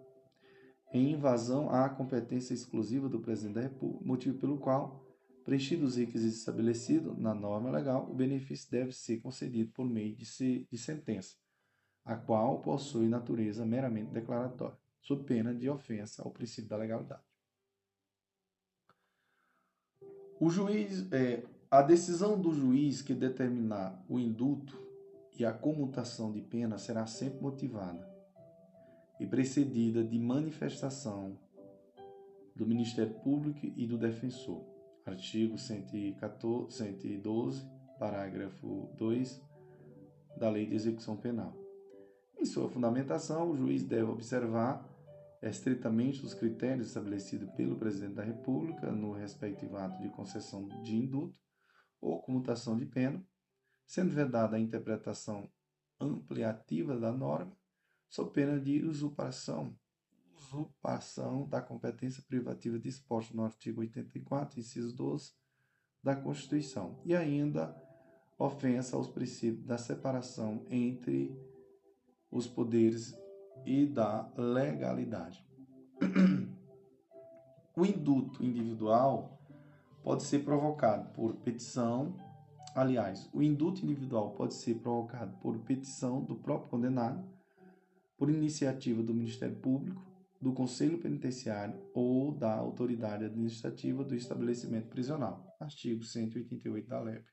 em invasão à competência exclusiva do presidente da República, motivo pelo qual, preenchidos os requisitos estabelecidos na norma legal, o benefício deve ser concedido por meio de, se, de sentença, a qual possui natureza meramente declaratória, sob pena de ofensa ao princípio da legalidade. O juiz, é, a decisão do juiz que determinar o indulto e a comutação de pena será sempre motivada e precedida de manifestação do Ministério Público e do defensor. Artigo 114, 112, parágrafo 2 da Lei de Execução Penal. Em sua fundamentação, o juiz deve observar estritamente os critérios estabelecidos pelo Presidente da República no respectivo ato de concessão de indulto ou comutação de pena, sendo vedada a interpretação ampliativa da norma sob pena de usurpação, usurpação da competência privativa disposta no artigo 84, inciso 12 da Constituição, e ainda ofensa aos princípios da separação entre os poderes e da legalidade. O indulto individual pode ser provocado por petição, aliás, o indulto individual pode ser provocado por petição do próprio condenado por iniciativa do Ministério Público, do Conselho Penitenciário ou da autoridade administrativa do estabelecimento prisional. Artigo 188 da LEP.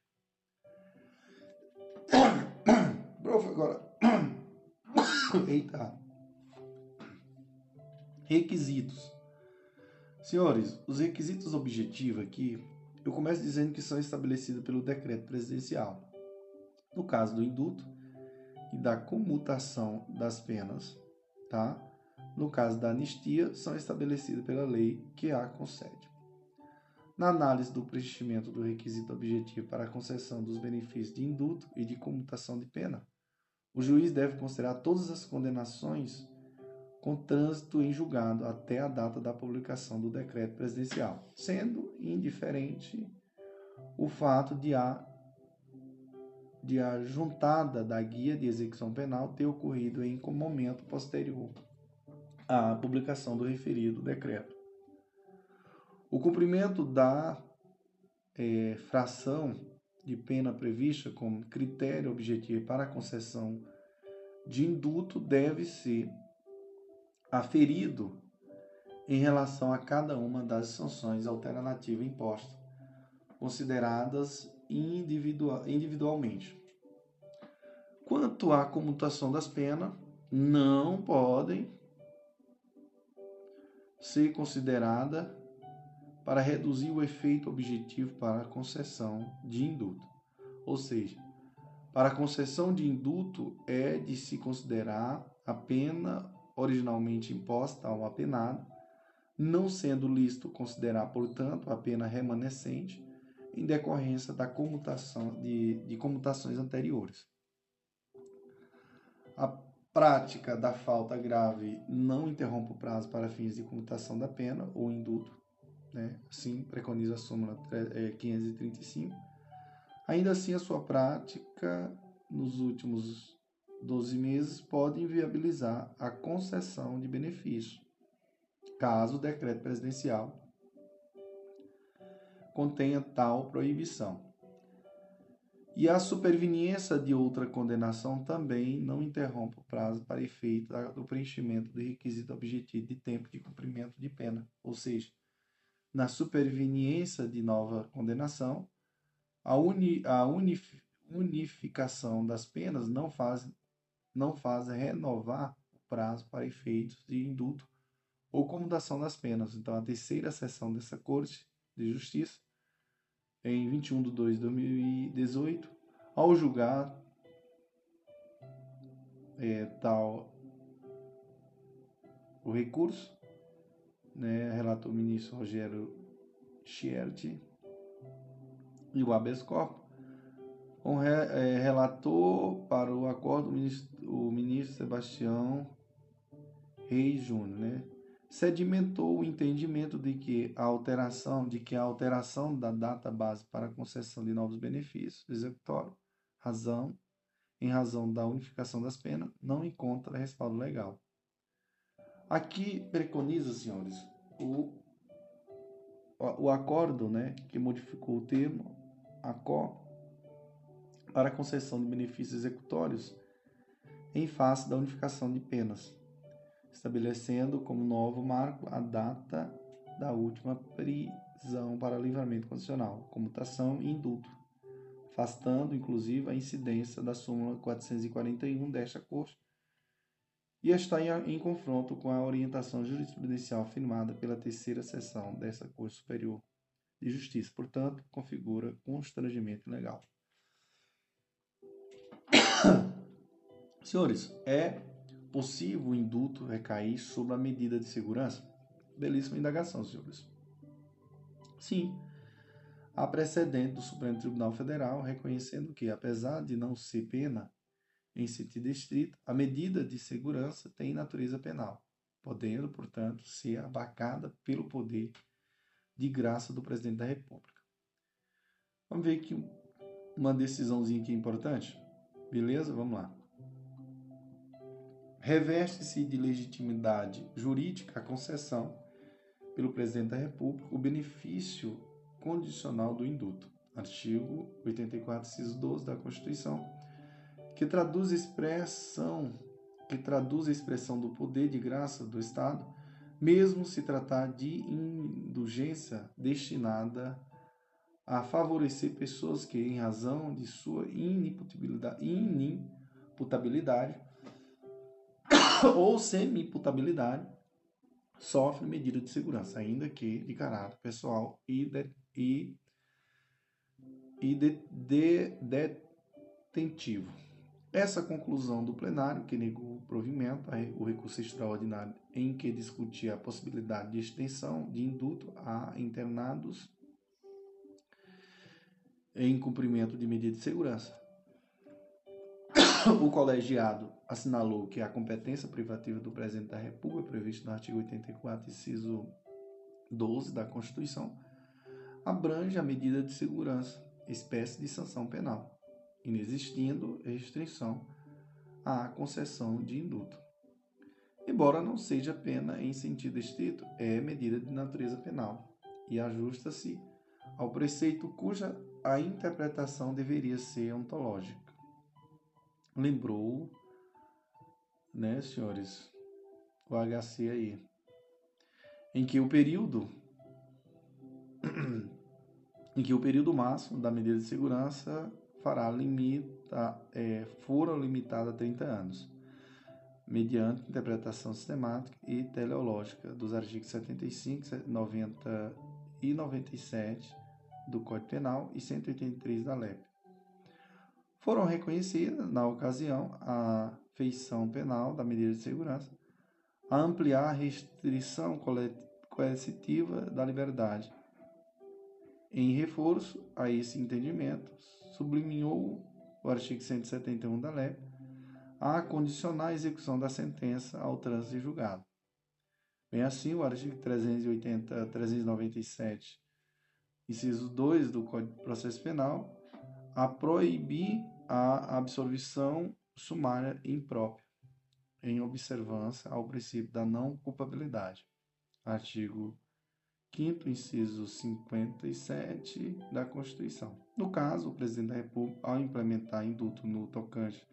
Prof, agora. Eita. Requisitos. Senhores, os requisitos objetivos aqui, eu começo dizendo que são estabelecidos pelo decreto presidencial. No caso do indulto, e da comutação das penas, tá? No caso da anistia, são estabelecidas pela lei que a concede. Na análise do preenchimento do requisito objetivo para a concessão dos benefícios de indulto e de comutação de pena, o juiz deve considerar todas as condenações com trânsito em julgado até a data da publicação do decreto presidencial, sendo indiferente o fato de a de a juntada da guia de execução penal ter ocorrido em momento posterior à publicação do referido decreto. O cumprimento da é, fração de pena prevista como critério objetivo para a concessão de indulto deve ser aferido em relação a cada uma das sanções alternativas impostas, consideradas individual, individualmente. Quanto à comutação das penas, não podem ser considerada para reduzir o efeito objetivo para a concessão de indulto. Ou seja, para a concessão de indulto é de se considerar a pena originalmente imposta ao apenado, não sendo lícito considerar, portanto, a pena remanescente em decorrência da comutação de, de comutações anteriores. A prática da falta grave não interrompe o prazo para fins de comutação da pena ou indulto, né? assim preconiza a súmula 535. É, Ainda assim, a sua prática nos últimos 12 meses pode inviabilizar a concessão de benefício, caso o decreto presidencial contenha tal proibição. E a superveniência de outra condenação também não interrompe o prazo para efeito do preenchimento do requisito objetivo de tempo de cumprimento de pena. Ou seja, na superveniência de nova condenação, a, uni, a unif, unificação das penas não faz, não faz renovar o prazo para efeitos de indulto ou comutação das penas. Então, a terceira sessão dessa Corte de Justiça em 21 de 2 de 2018, ao julgar é, tal o recurso, né, relatou o ministro Rogério Schierti e o habeas corpus, Um re, é, relator para o acordo, o ministro, o ministro Sebastião Reis Júnior, né? Sedimentou o entendimento de que a alteração, de que a alteração da data base para concessão de novos benefícios executório, razão, em razão da unificação das penas, não encontra respaldo legal. Aqui preconiza, senhores, o, o acordo, né, que modificou o termo ACO para concessão de benefícios executórios em face da unificação de penas estabelecendo como novo marco a data da última prisão para livramento condicional, comutação e indulto, afastando inclusive a incidência da súmula 441 desta Corte, e está em, em confronto com a orientação jurisprudencial afirmada pela terceira seção desta Corte Superior de Justiça. Portanto, configura constrangimento legal. Senhores, é possível indulto recair sobre a medida de segurança? Belíssima indagação, senhores. Sim, há precedente do Supremo Tribunal Federal reconhecendo que, apesar de não ser pena em sentido estrito, a medida de segurança tem natureza penal, podendo, portanto, ser abacada pelo poder de graça do presidente da República. Vamos ver aqui uma decisãozinha aqui importante? Beleza? Vamos lá reveste-se de legitimidade jurídica a concessão pelo presidente da República o benefício condicional do induto. Artigo 84, inciso 12 da Constituição, que traduz expressão que traduz a expressão do poder de graça do Estado, mesmo se tratar de indulgência destinada a favorecer pessoas que, em razão de sua inimputabilidade, inimputabilidade ou semi-imputabilidade, sofre medida de segurança, ainda que de caráter pessoal e, de, e, e de, de, detentivo. Essa conclusão do plenário, que negou o provimento, o recurso extraordinário em que discutia a possibilidade de extensão de indulto a internados em cumprimento de medida de segurança. O colegiado assinalou que a competência privativa do presidente da República, prevista no artigo 84, inciso 12 da Constituição, abrange a medida de segurança, espécie de sanção penal, inexistindo restrição à concessão de indulto. Embora não seja pena em sentido estrito, é medida de natureza penal e ajusta-se ao preceito cuja a interpretação deveria ser ontológica. Lembrou né, senhores, o HC aí, em que o período em que o período máximo da medida de segurança fará limita, é, foram limitado a 30 anos, mediante interpretação sistemática e teleológica dos artigos 75, 90 e 97 do Código Penal e 183 da LEP. Foram reconhecidas, na ocasião, a feição penal da medida de segurança, a ampliar a restrição coercitiva da liberdade. Em reforço a esse entendimento, sublinhou o artigo 171 da lei a condicionar a execução da sentença ao trânsito julgado. Bem assim, o artigo 380, 397, inciso 2 do Código de Processo Penal, a proibir a absolvição sumária imprópria, em observância ao princípio da não culpabilidade. Artigo 5 inciso 57 da Constituição. No caso, o presidente da República, ao implementar indulto no tocante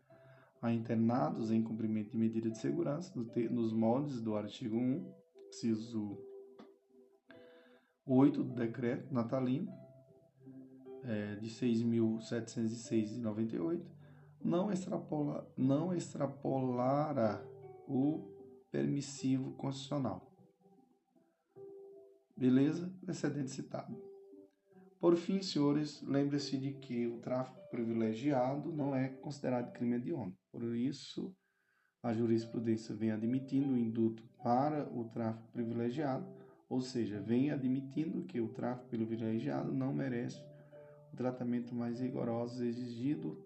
a internados em cumprimento de medida de segurança, nos moldes do artigo 1, inciso 8 do decreto natalino, é, de 6.706 de 98, não, extrapola, não extrapolara o permissivo constitucional. Beleza? Precedente citado. Por fim, senhores, lembre-se de que o tráfico privilegiado não é considerado crime hediondo. Por isso, a jurisprudência vem admitindo o induto para o tráfico privilegiado, ou seja, vem admitindo que o tráfico privilegiado não merece tratamento mais rigoroso exigido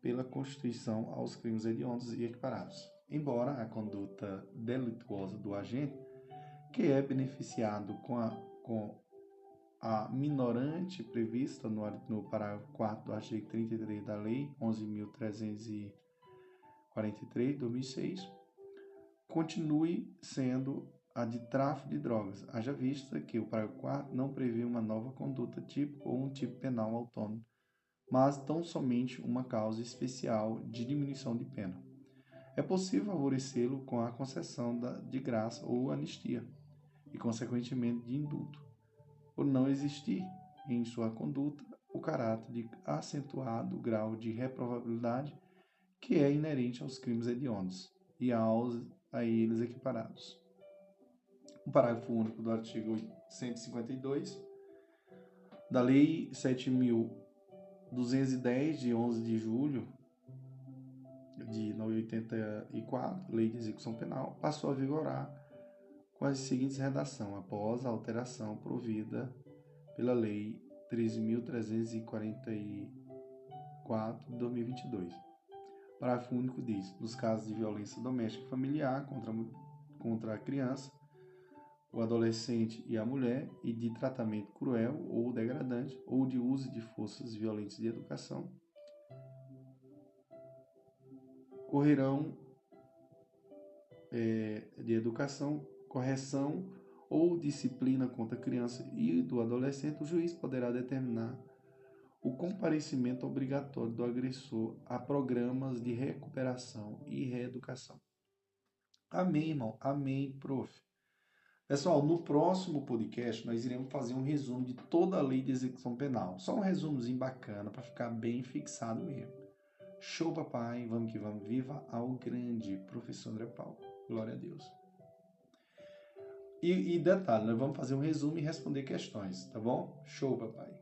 pela Constituição aos crimes hediondos e equiparados. Embora a conduta delituosa do agente, que é beneficiado com a, com a minorante prevista no, no parágrafo 4 do artigo 33 da Lei 11.343, 2006, continue sendo a de tráfico de drogas, haja vista que o parágrafo 4 não prevê uma nova conduta tipo ou um tipo penal autônomo, mas tão somente uma causa especial de diminuição de pena. É possível favorecê-lo com a concessão de graça ou anistia, e consequentemente de indulto, por não existir em sua conduta o caráter de acentuado grau de reprovabilidade que é inerente aos crimes hediondos e aos a eles equiparados o parágrafo único do artigo 152 da Lei 7.210, de 11 de julho de 1984, Lei de Execução Penal, passou a vigorar com a seguinte redação, após a alteração provida pela Lei 13.344 de 2022. O parágrafo único diz: nos casos de violência doméstica e familiar contra, contra a criança, o adolescente e a mulher e de tratamento cruel ou degradante ou de uso de forças violentas de educação correrão é, de educação, correção ou disciplina contra a criança e do adolescente, o juiz poderá determinar o comparecimento obrigatório do agressor a programas de recuperação e reeducação. Amém, irmão? Amém, prof. Pessoal, no próximo podcast nós iremos fazer um resumo de toda a lei de execução penal. Só um resumozinho bacana para ficar bem fixado mesmo. Show, papai. Vamos que vamos. Viva ao grande professor André Paulo. Glória a Deus. E, e detalhe, nós vamos fazer um resumo e responder questões, tá bom? Show, papai.